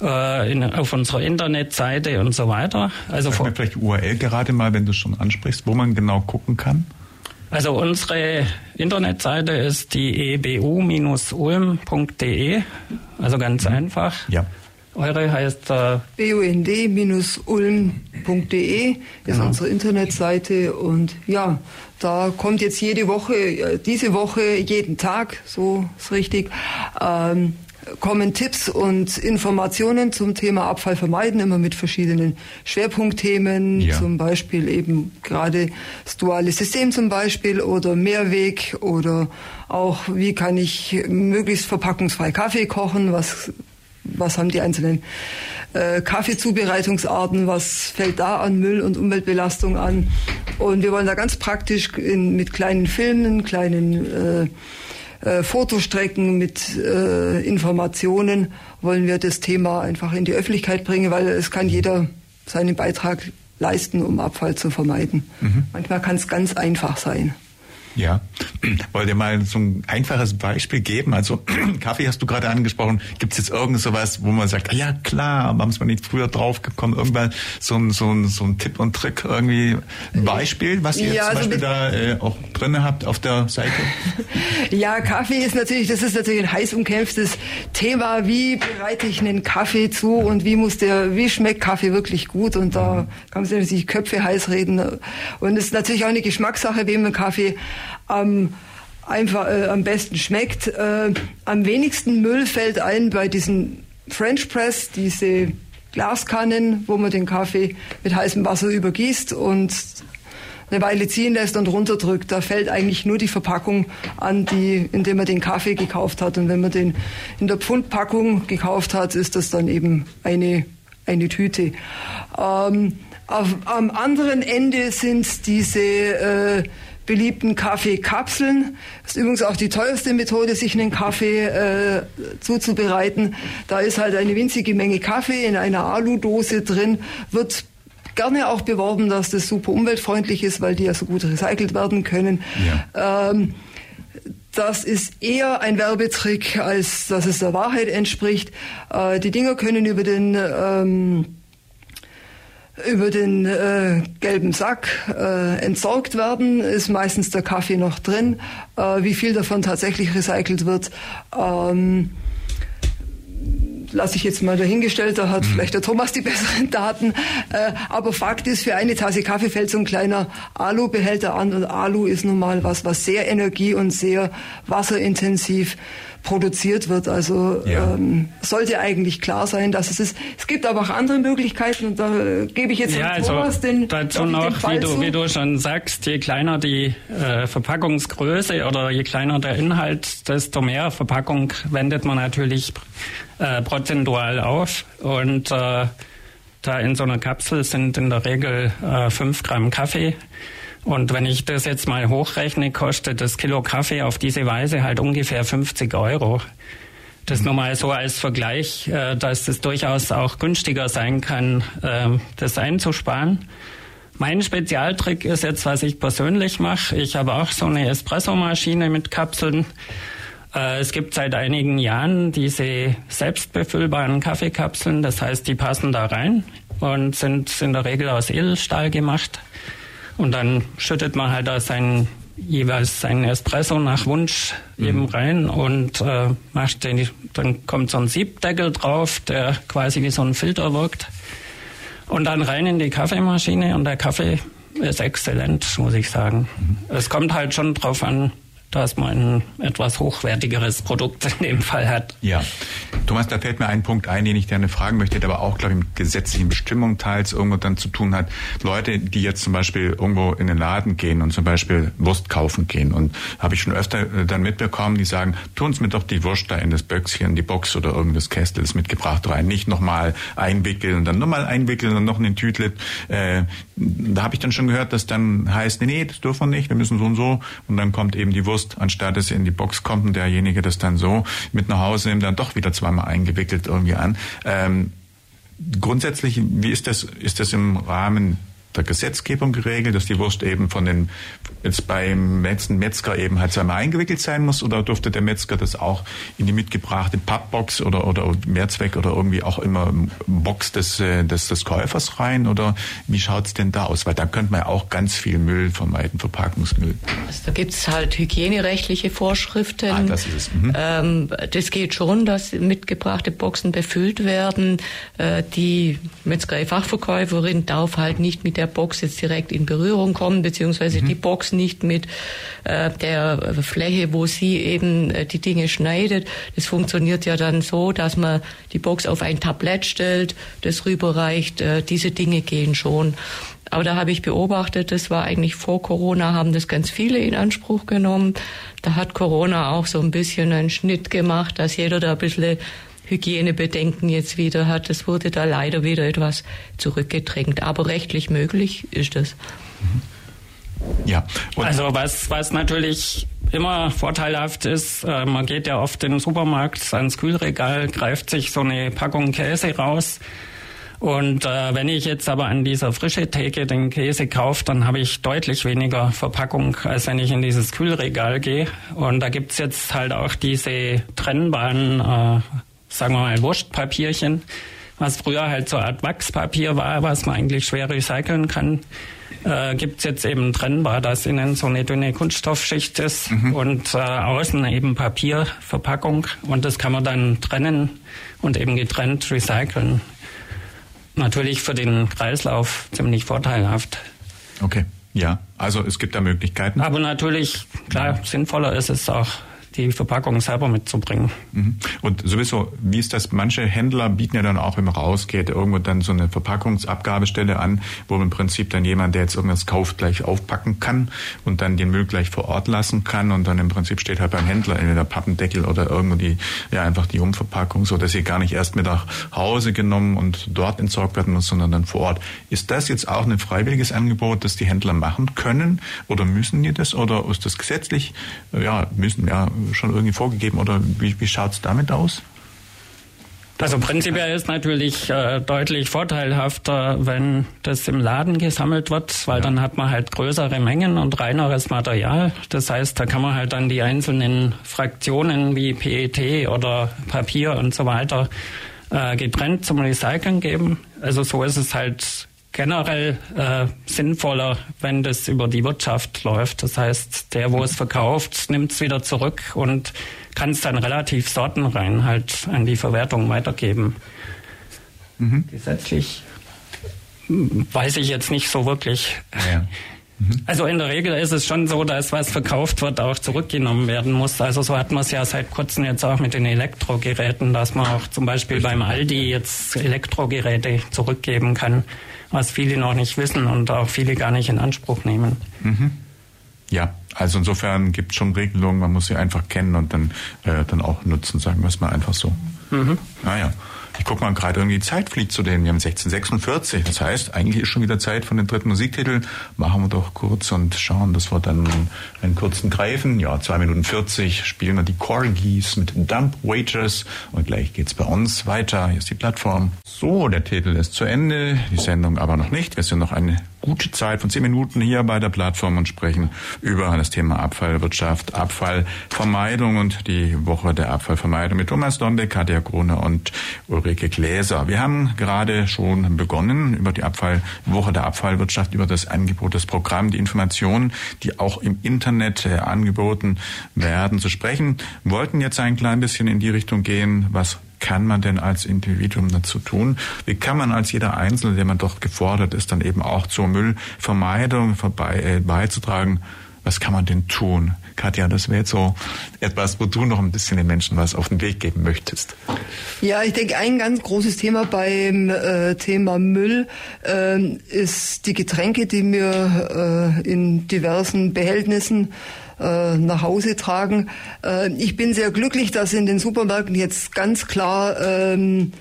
E: äh, in, auf unserer Internetseite und so weiter.
B: Also Sag mir vielleicht URL gerade mal, wenn du schon ansprichst, wo man genau gucken kann.
E: Also unsere Internetseite ist die ebu-ulm.de, also ganz mhm. einfach.
B: Ja.
E: Eure heißt äh,
D: bund-ulm.de ist genau. unsere Internetseite und ja, da kommt jetzt jede Woche, äh, diese Woche, jeden Tag, so ist richtig, ähm, kommen Tipps und Informationen zum Thema Abfall vermeiden, immer mit verschiedenen Schwerpunktthemen, ja. zum Beispiel eben gerade das duale System zum Beispiel oder Mehrweg oder auch wie kann ich möglichst verpackungsfrei Kaffee kochen, was, was haben die einzelnen äh, Kaffeezubereitungsarten, was fällt da an Müll- und Umweltbelastung an. Und wir wollen da ganz praktisch in, mit kleinen Filmen, kleinen äh, äh, Fotostrecken mit äh, Informationen wollen wir das Thema einfach in die Öffentlichkeit bringen, weil es kann jeder seinen Beitrag leisten, um Abfall zu vermeiden. Mhm. Manchmal kann es ganz einfach sein.
B: Ja, wollt ihr mal so ein einfaches Beispiel geben? Also Kaffee hast du gerade angesprochen. Gibt es jetzt irgend sowas, wo man sagt, ah, ja klar, warum ist man nicht früher drauf gekommen? Irgendwann so ein, so ein, so ein Tipp und Trick, irgendwie ein Beispiel, was ihr ja, zum also Beispiel da äh, auch drin habt auf der Seite?
D: ja, Kaffee ist natürlich, das ist natürlich ein heiß umkämpftes Thema. Wie bereite ich einen Kaffee zu und wie muss der, wie schmeckt Kaffee wirklich gut? Und da mhm. kann man sich Köpfe heiß reden. Und es ist natürlich auch eine Geschmackssache, wem man Kaffee am einfach äh, am besten schmeckt. Äh, am wenigsten Müll fällt ein bei diesen French Press, diese Glaskannen, wo man den Kaffee mit heißem Wasser übergießt und eine Weile ziehen lässt und runterdrückt. Da fällt eigentlich nur die Verpackung an, die, in der man den Kaffee gekauft hat. Und wenn man den in der Pfundpackung gekauft hat, ist das dann eben eine, eine Tüte. Ähm, auf, am anderen Ende sind diese äh, beliebten Kaffeekapseln. Das ist übrigens auch die teuerste Methode, sich einen Kaffee äh, zuzubereiten. Da ist halt eine winzige Menge Kaffee in einer Aludose drin, wird gerne auch beworben, dass das super umweltfreundlich ist, weil die ja so gut recycelt werden können. Ja. Ähm, das ist eher ein Werbetrick, als dass es der Wahrheit entspricht. Äh, die Dinger können über den ähm, über den äh, gelben Sack äh, entsorgt werden, ist meistens der Kaffee noch drin. Äh, wie viel davon tatsächlich recycelt wird, ähm, lasse ich jetzt mal dahingestellt, da hat mhm. vielleicht der Thomas die besseren Daten. Äh, aber Fakt ist, für eine Tasse Kaffee fällt so ein kleiner Alu-Behälter an und Alu ist nun mal was, was sehr energie- und sehr wasserintensiv produziert wird. Also ja. ähm, sollte eigentlich klar sein, dass es ist. Es gibt aber auch andere Möglichkeiten und da äh, gebe ich jetzt
E: ja, also Thomas den dazu noch, den wie, du, wie du schon sagst, je kleiner die äh, Verpackungsgröße oder je kleiner der Inhalt, desto mehr Verpackung wendet man natürlich äh, prozentual auf und äh, da in so einer Kapsel sind in der Regel äh, 5 Gramm Kaffee und wenn ich das jetzt mal hochrechne, kostet das Kilo Kaffee auf diese Weise halt ungefähr 50 Euro. Das nur mal so als Vergleich, äh, dass es durchaus auch günstiger sein kann, äh, das einzusparen. Mein Spezialtrick ist jetzt, was ich persönlich mache. Ich habe auch so eine Espressomaschine mit Kapseln. Äh, es gibt seit einigen Jahren diese selbstbefüllbaren Kaffeekapseln. Das heißt, die passen da rein und sind in der Regel aus Edelstahl gemacht. Und dann schüttet man halt da seinen jeweils seinen Espresso nach Wunsch mhm. eben rein und äh, macht den, dann kommt so ein Siebdeckel drauf, der quasi wie so ein Filter wirkt. Und dann rein in die Kaffeemaschine und der Kaffee ist exzellent, muss ich sagen. Mhm. Es kommt halt schon drauf an, dass man ein etwas hochwertigeres Produkt in dem Fall hat.
B: Ja. Thomas, da fällt mir ein Punkt ein, den ich gerne fragen möchte, der aber auch, glaube ich, mit gesetzlichen Bestimmungen teils irgendwo dann zu tun hat. Leute, die jetzt zum Beispiel irgendwo in den Laden gehen und zum Beispiel Wurst kaufen gehen und habe ich schon öfter äh, dann mitbekommen, die sagen, tun mir doch die Wurst da in das Böckchen, die Box oder irgendwas Kästel ist mitgebracht rein. Nicht nochmal einwickeln und dann nochmal einwickeln und noch in den Tütlet. Äh, da habe ich dann schon gehört, dass dann heißt, nee, nee, das dürfen wir nicht, wir müssen so und so. Und dann kommt eben die Wurst Wurst, anstatt es in die Box kommt und derjenige das dann so mit nach Hause nimmt, dann doch wieder zweimal eingewickelt irgendwie an. Ähm, grundsätzlich, wie ist das, ist das im Rahmen der Gesetzgebung geregelt, dass die Wurst eben von den jetzt beim letzten Metzger eben halt zweimal eingewickelt sein muss oder durfte der Metzger das auch in die mitgebrachte Pappbox oder oder Mehrzweck oder irgendwie auch immer Box des, äh, des, des Käufers rein oder wie schaut's denn da aus? Weil da könnte man ja auch ganz viel Müll vermeiden, Verpackungsmüll.
C: Also da gibt's halt hygienerechtliche Vorschriften.
B: Ah, das ist es. Mhm.
C: Ähm, das geht schon, dass mitgebrachte Boxen befüllt werden. Äh, die Metzgerei-Fachverkäuferin darf halt nicht mit der Box jetzt direkt in Berührung kommen, beziehungsweise mhm. die Box nicht mit äh, der Fläche, wo sie eben äh, die Dinge schneidet. Das funktioniert ja dann so, dass man die Box auf ein Tablett stellt, das rüberreicht. Äh, diese Dinge gehen schon. Aber da habe ich beobachtet, das war eigentlich vor Corona, haben das ganz viele in Anspruch genommen. Da hat Corona auch so ein bisschen einen Schnitt gemacht, dass jeder da ein bisschen Hygienebedenken jetzt wieder hat. Es wurde da leider wieder etwas zurückgedrängt. Aber rechtlich möglich ist das.
E: Ja. Und also was, was natürlich immer vorteilhaft ist, äh, man geht ja oft in den Supermarkt ans Kühlregal, greift sich so eine Packung Käse raus. Und äh, wenn ich jetzt aber an dieser frische Theke den Käse kaufe, dann habe ich deutlich weniger Verpackung, als wenn ich in dieses Kühlregal gehe. Und da gibt's jetzt halt auch diese trennbaren äh, sagen wir mal, Wurstpapierchen, was früher halt so eine Art Wachspapier war, was man eigentlich schwer recyceln kann, äh, gibt jetzt eben trennbar, dass innen so eine dünne Kunststoffschicht ist mhm. und äh, außen eben Papierverpackung und das kann man dann trennen und eben getrennt recyceln. Natürlich für den Kreislauf ziemlich vorteilhaft.
B: Okay, ja, also es gibt da Möglichkeiten.
E: Aber natürlich, klar, ja. sinnvoller ist es auch die Verpackung selber mitzubringen.
B: Mhm. Und sowieso, wie ist das? Manche Händler bieten ja dann auch, wenn man rausgeht, irgendwo dann so eine Verpackungsabgabestelle an, wo im Prinzip dann jemand, der jetzt irgendwas kauft, gleich aufpacken kann und dann den Müll gleich vor Ort lassen kann und dann im Prinzip steht halt beim Händler entweder Pappendeckel oder irgendwo die, ja, einfach die Umverpackung, so dass sie gar nicht erst mit nach Hause genommen und dort entsorgt werden muss, sondern dann vor Ort. Ist das jetzt auch ein freiwilliges Angebot, das die Händler machen können oder müssen die das oder ist das gesetzlich, ja, müssen ja schon irgendwie vorgegeben oder wie, wie schaut es damit aus?
E: Also prinzipiell ist natürlich äh, deutlich vorteilhafter, wenn das im Laden gesammelt wird, weil ja. dann hat man halt größere Mengen und reineres Material. Das heißt, da kann man halt dann die einzelnen Fraktionen wie PET oder Papier und so weiter äh, getrennt zum Recyceln geben. Also so ist es halt generell äh, sinnvoller, wenn das über die Wirtschaft läuft. Das heißt, der, wo es verkauft, nimmt es wieder zurück und kann es dann relativ sortenrein halt an die Verwertung weitergeben. Mhm. Gesetzlich weiß ich jetzt nicht so wirklich. Ja. Also in der Regel ist es schon so, dass was verkauft wird, auch zurückgenommen werden muss. Also so hat man es ja seit kurzem jetzt auch mit den Elektrogeräten, dass man auch zum Beispiel beim Aldi jetzt Elektrogeräte zurückgeben kann, was viele noch nicht wissen und auch viele gar nicht in Anspruch nehmen.
B: Mhm. Ja, also insofern gibt es schon Regelungen, man muss sie einfach kennen und dann, äh, dann auch nutzen, sagen wir es mal einfach so. Mhm. Naja. Ich gucke mal gerade irgendwie, die Zeit fliegt zu denen. Wir haben 1646. Das heißt, eigentlich ist schon wieder Zeit von den dritten Musiktitel. Machen wir doch kurz und schauen, dass wir dann einen kurzen greifen. Ja, zwei Minuten 40 spielen wir die Corgis mit Dump Waiters und gleich geht's bei uns weiter. Hier ist die Plattform. So, der Titel ist zu Ende, die Sendung aber noch nicht. Wir sind noch eine gute Zeit von zehn Minuten hier bei der Plattform und sprechen über das Thema Abfallwirtschaft, Abfallvermeidung und die Woche der Abfallvermeidung mit Thomas Dombeck, Katja Krone und Ulrike Gläser. Wir haben gerade schon begonnen über die Abfallwoche der Abfallwirtschaft, über das Angebot, das Programm, die Informationen, die auch im Internet äh, angeboten werden, zu sprechen. Wollten jetzt ein klein bisschen in die Richtung gehen, was kann man denn als Individuum dazu tun? Wie kann man als jeder Einzelne, der man dort gefordert ist, dann eben auch zur Müllvermeidung vorbei, äh, beizutragen? Was kann man denn tun? Katja, das wäre jetzt so etwas, wo du noch ein bisschen den Menschen was auf den Weg geben möchtest.
D: Ja, ich denke, ein ganz großes Thema beim äh, Thema Müll äh, ist die Getränke, die wir äh, in diversen Behältnissen äh, nach Hause tragen. Äh, ich bin sehr glücklich, dass in den Supermärkten jetzt ganz klar ähm,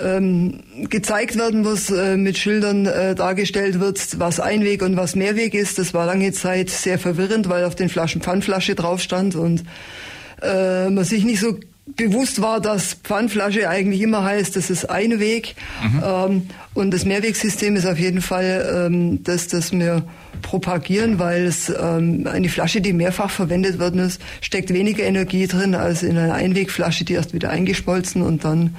D: ähm, gezeigt werden muss, äh, mit Schildern äh, dargestellt wird, was Einweg und was Mehrweg ist. Das war lange Zeit sehr verwirrend, weil auf den Flaschen Pfandflasche drauf stand und äh, man sich nicht so bewusst war, dass Pfandflasche eigentlich immer heißt, das ist Einweg. Mhm. Ähm, und das Mehrwegsystem ist auf jeden Fall ähm, das, das wir propagieren, weil es ähm, eine Flasche, die mehrfach verwendet worden ist, steckt weniger Energie drin als in einer Einwegflasche, die erst wieder eingeschmolzen und dann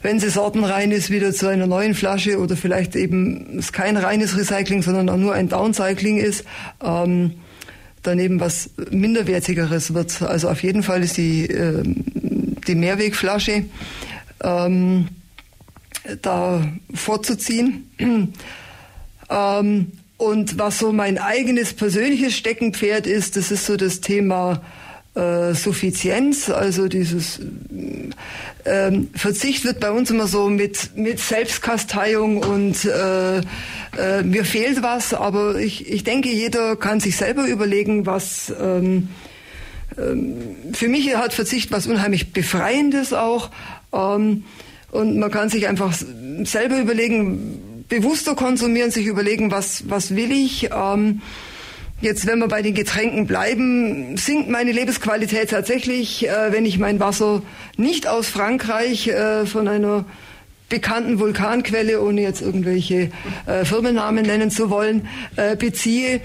D: wenn sie sortenrein ist, wieder zu einer neuen Flasche oder vielleicht eben es kein reines Recycling, sondern auch nur ein Downcycling ist, ähm, dann eben was minderwertigeres wird. Also auf jeden Fall ist die, äh, die Mehrwegflasche ähm, da vorzuziehen. ähm, und was so mein eigenes persönliches Steckenpferd ist, das ist so das Thema äh, Suffizienz, also dieses ähm, Verzicht wird bei uns immer so mit, mit Selbstkasteiung und äh, äh, mir fehlt was, aber ich, ich denke, jeder kann sich selber überlegen, was ähm, ähm, für mich hat Verzicht was unheimlich Befreiendes auch. Ähm, und man kann sich einfach selber überlegen, bewusster konsumieren, sich überlegen, was, was will ich. Ähm, Jetzt, wenn wir bei den Getränken bleiben, sinkt meine Lebensqualität tatsächlich, äh, wenn ich mein Wasser nicht aus Frankreich äh, von einer bekannten Vulkanquelle, ohne jetzt irgendwelche äh, Firmennamen nennen zu wollen, äh, beziehe.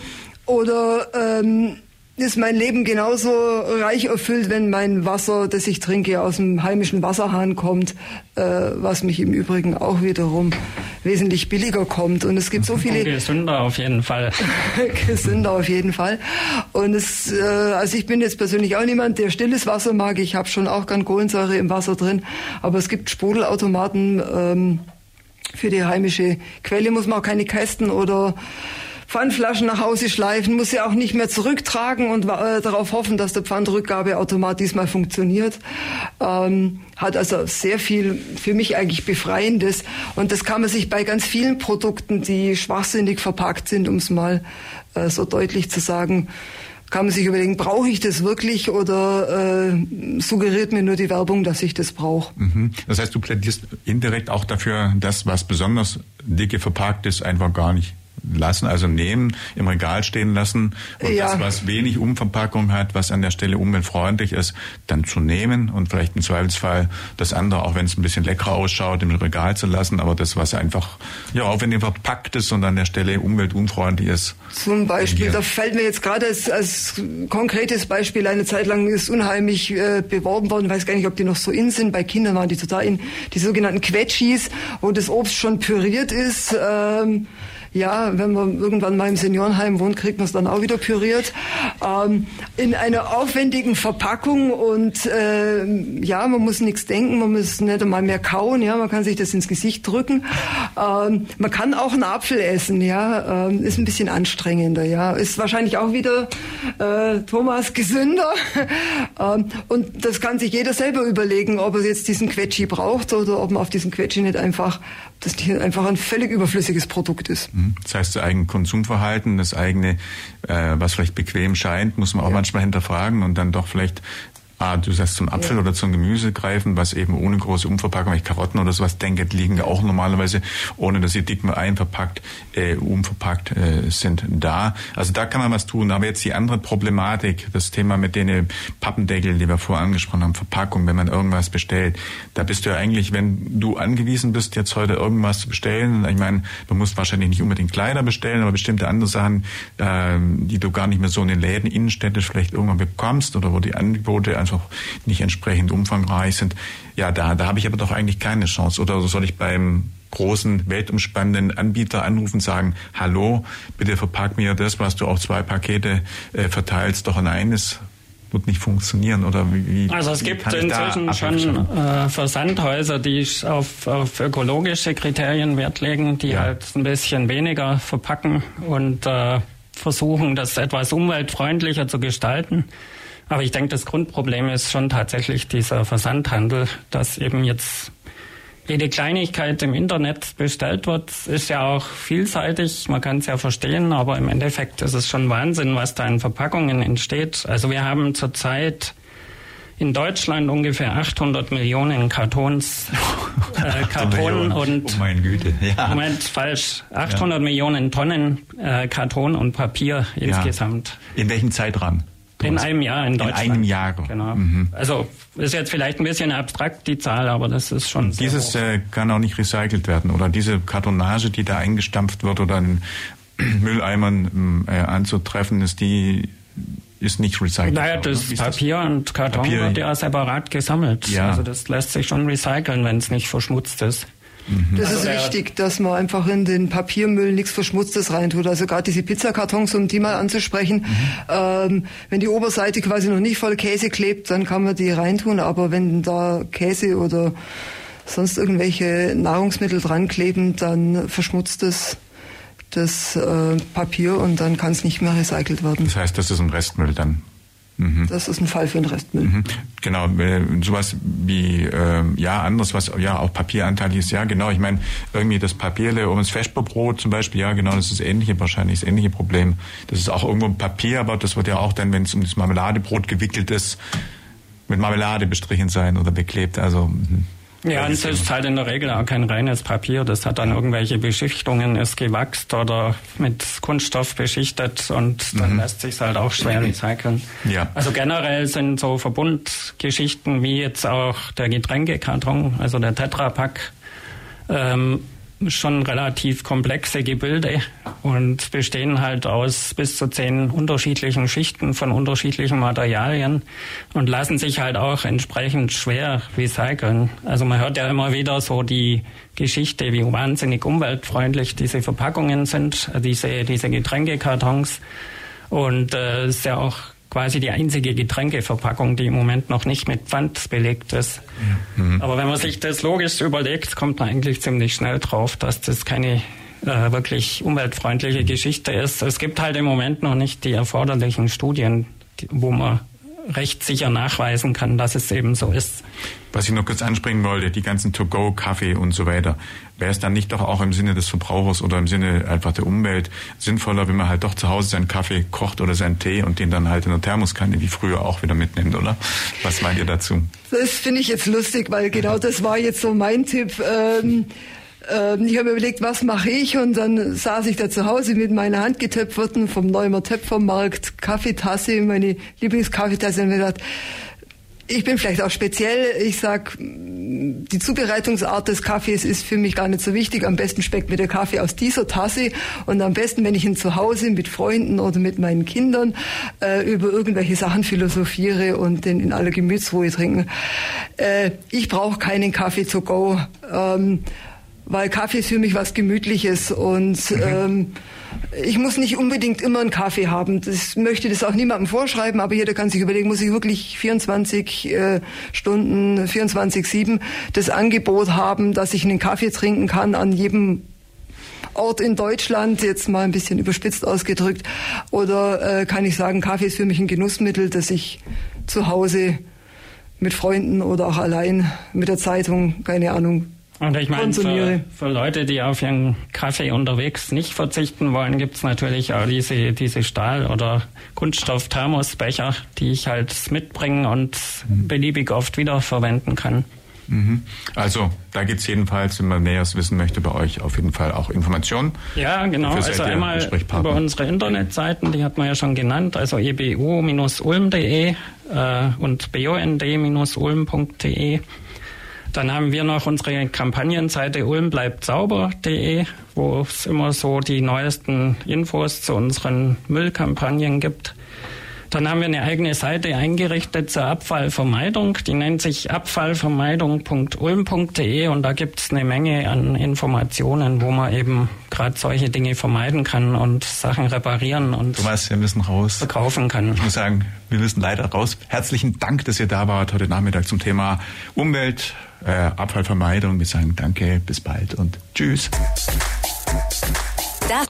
D: Oder ähm, ist mein Leben genauso reich erfüllt, wenn mein Wasser, das ich trinke, aus dem heimischen Wasserhahn kommt, was mich im Übrigen auch wiederum wesentlich billiger kommt. Und es gibt so viele.
E: Gesünder auf jeden Fall.
D: gesünder auf jeden Fall. Und es, äh, also ich bin jetzt persönlich auch niemand, der stilles Wasser mag. Ich habe schon auch gern Kohlensäure im Wasser drin. Aber es gibt Sprudelautomaten ähm, für die heimische Quelle, muss man auch keine Kästen oder Pfandflaschen nach Hause schleifen, muss sie auch nicht mehr zurücktragen und äh, darauf hoffen, dass der Pfandrückgabeautomat diesmal funktioniert. Ähm, hat also sehr viel für mich eigentlich Befreiendes. Und das kann man sich bei ganz vielen Produkten, die schwachsinnig verpackt sind, um es mal äh, so deutlich zu sagen, kann man sich überlegen, brauche ich das wirklich oder äh, suggeriert mir nur die Werbung, dass ich das brauche.
B: Mhm. Das heißt, du plädierst indirekt auch dafür, das, was besonders dicke verpackt ist, einfach gar nicht lassen, also nehmen, im Regal stehen lassen und ja. das, was wenig Umverpackung hat, was an der Stelle umweltfreundlich ist, dann zu nehmen und vielleicht im Zweifelsfall das andere, auch wenn es ein bisschen leckerer ausschaut, im Regal zu lassen, aber das, was einfach, ja, auch wenn es verpackt ist und an der Stelle umweltunfreundlich ist.
D: Zum Beispiel, da fällt mir jetzt gerade als, als konkretes Beispiel, eine Zeit lang ist unheimlich äh, beworben worden, weiß gar nicht, ob die noch so in sind, bei Kindern waren die total in, die sogenannten Quetschis, wo das Obst schon püriert ist, ähm, ja, wenn man irgendwann mal im Seniorenheim wohnt, kriegt man es dann auch wieder püriert. Ähm, in einer aufwendigen Verpackung und äh, ja, man muss nichts denken, man muss nicht einmal mehr kauen, ja, man kann sich das ins Gesicht drücken. Ähm, man kann auch einen Apfel essen, ja, ähm, ist ein bisschen anstrengender, ja, ist wahrscheinlich auch wieder äh, Thomas gesünder. ähm, und das kann sich jeder selber überlegen, ob er jetzt diesen Quetschi braucht oder ob man auf diesen Quetschi nicht einfach das hier einfach ein völlig überflüssiges Produkt ist.
B: Mhm. Das heißt, das eigene Konsumverhalten, das eigene, äh, was vielleicht bequem scheint, muss man auch ja. manchmal hinterfragen und dann doch vielleicht ah, du sagst zum Apfel ja. oder zum Gemüse greifen, was eben ohne große Umverpackung, ich Karotten oder sowas denke, liegen ja auch normalerweise, ohne dass sie dick mal einverpackt, äh, umverpackt äh, sind, da. Also da kann man was tun. Aber jetzt die andere Problematik, das Thema mit den Pappendeckel, die wir vorher angesprochen haben, Verpackung, wenn man irgendwas bestellt, da bist du ja eigentlich, wenn du angewiesen bist, jetzt heute irgendwas zu bestellen, ich meine, du musst wahrscheinlich nicht unbedingt Kleider bestellen, aber bestimmte andere Sachen, äh, die du gar nicht mehr so in den Läden innenstädtisch vielleicht irgendwann bekommst oder wo die Angebote einfach nicht entsprechend umfangreich sind. Ja, da, da habe ich aber doch eigentlich keine Chance. Oder soll ich beim großen weltumspannenden Anbieter anrufen und sagen, hallo, bitte verpack mir das, was du auf zwei Pakete äh, verteilst, doch in eines wird nicht funktionieren oder wie,
E: Also es gibt inzwischen schon äh, Versandhäuser, die auf, auf ökologische Kriterien Wert legen, die ja. halt ein bisschen weniger verpacken und äh, versuchen, das etwas umweltfreundlicher zu gestalten. Aber ich denke, das Grundproblem ist schon tatsächlich dieser Versandhandel, dass eben jetzt jede Kleinigkeit im Internet bestellt wird, ist ja auch vielseitig. Man kann es ja verstehen, aber im Endeffekt ist es schon Wahnsinn, was da in Verpackungen entsteht. Also wir haben zurzeit in Deutschland ungefähr 800 Millionen Kartons, äh, Karton und
B: oh meine Güte,
E: ja. Moment, falsch, 800 ja. Millionen Tonnen äh, Karton und Papier insgesamt.
B: Ja. In welchem Zeitrahmen?
E: In einem Jahr in Deutschland.
B: In einem Jahr.
E: Genau. Mhm. Also ist jetzt vielleicht ein bisschen abstrakt die Zahl, aber das ist schon.
B: Dieses äh, kann auch nicht recycelt werden oder diese Kartonage, die da eingestampft wird oder in Mülleimern äh, anzutreffen, ist die ist nicht recycelt.
E: Naja, das Papier das? und Karton Papier, wird ja separat gesammelt. Ja. Also das lässt sich schon recyceln, wenn es nicht verschmutzt ist.
D: Mhm. Das also ist wichtig, dass man einfach in den Papiermüll nichts Verschmutztes reintut. Also gerade diese Pizzakartons, um die mal anzusprechen, mhm. ähm, wenn die Oberseite quasi noch nicht voll Käse klebt, dann kann man die reintun. Aber wenn da Käse oder sonst irgendwelche Nahrungsmittel dran kleben, dann verschmutzt es das äh, Papier und dann kann es nicht mehr recycelt werden.
B: Das heißt, das ist ein Restmüll dann?
D: Mhm. Das ist ein Fall für einen Restmüll. Mhm.
B: Genau, sowas wie äh, ja anderes, was ja auch Papieranteil ist. Ja, genau. Ich meine irgendwie das Papierle um das Vesperbrot zum Beispiel. Ja, genau, das ist ähnliche wahrscheinlich das ähnliche Problem. Das ist auch irgendwo Papier, aber das wird ja auch dann, wenn es um das Marmeladebrot gewickelt ist, mit Marmelade bestrichen sein oder beklebt. Also mh.
E: Ja, und es ist halt in der Regel auch kein reines Papier. Das hat dann irgendwelche Beschichtungen, ist gewachst oder mit Kunststoff beschichtet und dann mhm. lässt sich halt auch schwer recyceln. Ja. Also generell sind so Verbundgeschichten wie jetzt auch der Getränkekarton, also der Tetrapack, ähm, schon relativ komplexe Gebilde und bestehen halt aus bis zu zehn unterschiedlichen Schichten von unterschiedlichen Materialien und lassen sich halt auch entsprechend schwer recyceln. Also man hört ja immer wieder so die Geschichte, wie wahnsinnig umweltfreundlich diese Verpackungen sind, diese, diese Getränkekartons. Und äh, ist ja auch quasi die einzige Getränkeverpackung, die im Moment noch nicht mit Pfand belegt ist. Mhm. Aber wenn man sich das logisch überlegt, kommt man eigentlich ziemlich schnell drauf, dass das keine äh, wirklich umweltfreundliche Geschichte ist. Es gibt halt im Moment noch nicht die erforderlichen Studien, die, wo man recht sicher nachweisen kann, dass es eben so ist.
B: Was ich noch kurz ansprechen wollte, die ganzen To-Go, Kaffee und so weiter. Wäre es dann nicht doch auch im Sinne des Verbrauchers oder im Sinne einfach der Umwelt sinnvoller, wenn man halt doch zu Hause seinen Kaffee kocht oder seinen Tee und den dann halt in der Thermoskanne wie früher auch wieder mitnimmt, oder? Was meint ihr dazu?
D: Das finde ich jetzt lustig, weil genau das war jetzt so mein Tipp. Ähm ähm, ich habe überlegt, was mache ich und dann saß ich da zu Hause mit meiner handgetöpferten vom Neumer Töpfermarkt Kaffeetasse, meine Lieblingskaffeetasse und mir gedacht, ich bin vielleicht auch speziell. Ich sag, die Zubereitungsart des Kaffees ist für mich gar nicht so wichtig. Am besten schmeckt mir der Kaffee aus dieser Tasse und am besten, wenn ich ihn zu Hause mit Freunden oder mit meinen Kindern äh, über irgendwelche Sachen philosophiere und den in aller Gemütsruhe trinken. Äh, ich brauche keinen Kaffee to go. Ähm, weil Kaffee ist für mich was Gemütliches und mhm. ähm, ich muss nicht unbedingt immer einen Kaffee haben. Das möchte das auch niemandem vorschreiben, aber jeder kann sich überlegen, muss ich wirklich 24 äh, Stunden, 24-7 das Angebot haben, dass ich einen Kaffee trinken kann an jedem Ort in Deutschland, jetzt mal ein bisschen überspitzt ausgedrückt, oder äh, kann ich sagen, Kaffee ist für mich ein Genussmittel, das ich zu Hause mit Freunden oder auch allein mit der Zeitung, keine Ahnung,
E: und ich meine, für, für, Leute, die auf ihren Kaffee unterwegs nicht verzichten wollen, gibt es natürlich auch diese, diese Stahl- oder Kunststoff-Thermosbecher, die ich halt mitbringen und mhm. beliebig oft wiederverwenden kann.
B: Mhm. Also da gibt es jedenfalls, wenn man Näheres wissen möchte, bei euch auf jeden Fall auch Informationen.
E: Ja, genau. Also einmal über unsere Internetseiten, die hat man ja schon genannt, also ebu-ulm.de äh, und bond-ulm.de. Dann haben wir noch unsere Kampagnenseite ulmbleibtsauber.de, wo es immer so die neuesten Infos zu unseren Müllkampagnen gibt. Dann haben wir eine eigene Seite eingerichtet zur Abfallvermeidung. Die nennt sich abfallvermeidung.ulm.de und da gibt es eine Menge an Informationen, wo man eben gerade solche Dinge vermeiden kann und Sachen reparieren und
B: Thomas, wir müssen raus.
E: verkaufen kann.
B: Ich muss sagen, wir müssen leider raus. Herzlichen Dank, dass ihr da wart heute Nachmittag zum Thema Umwelt, Abfallvermeidung. Wir sagen Danke, bis bald und Tschüss.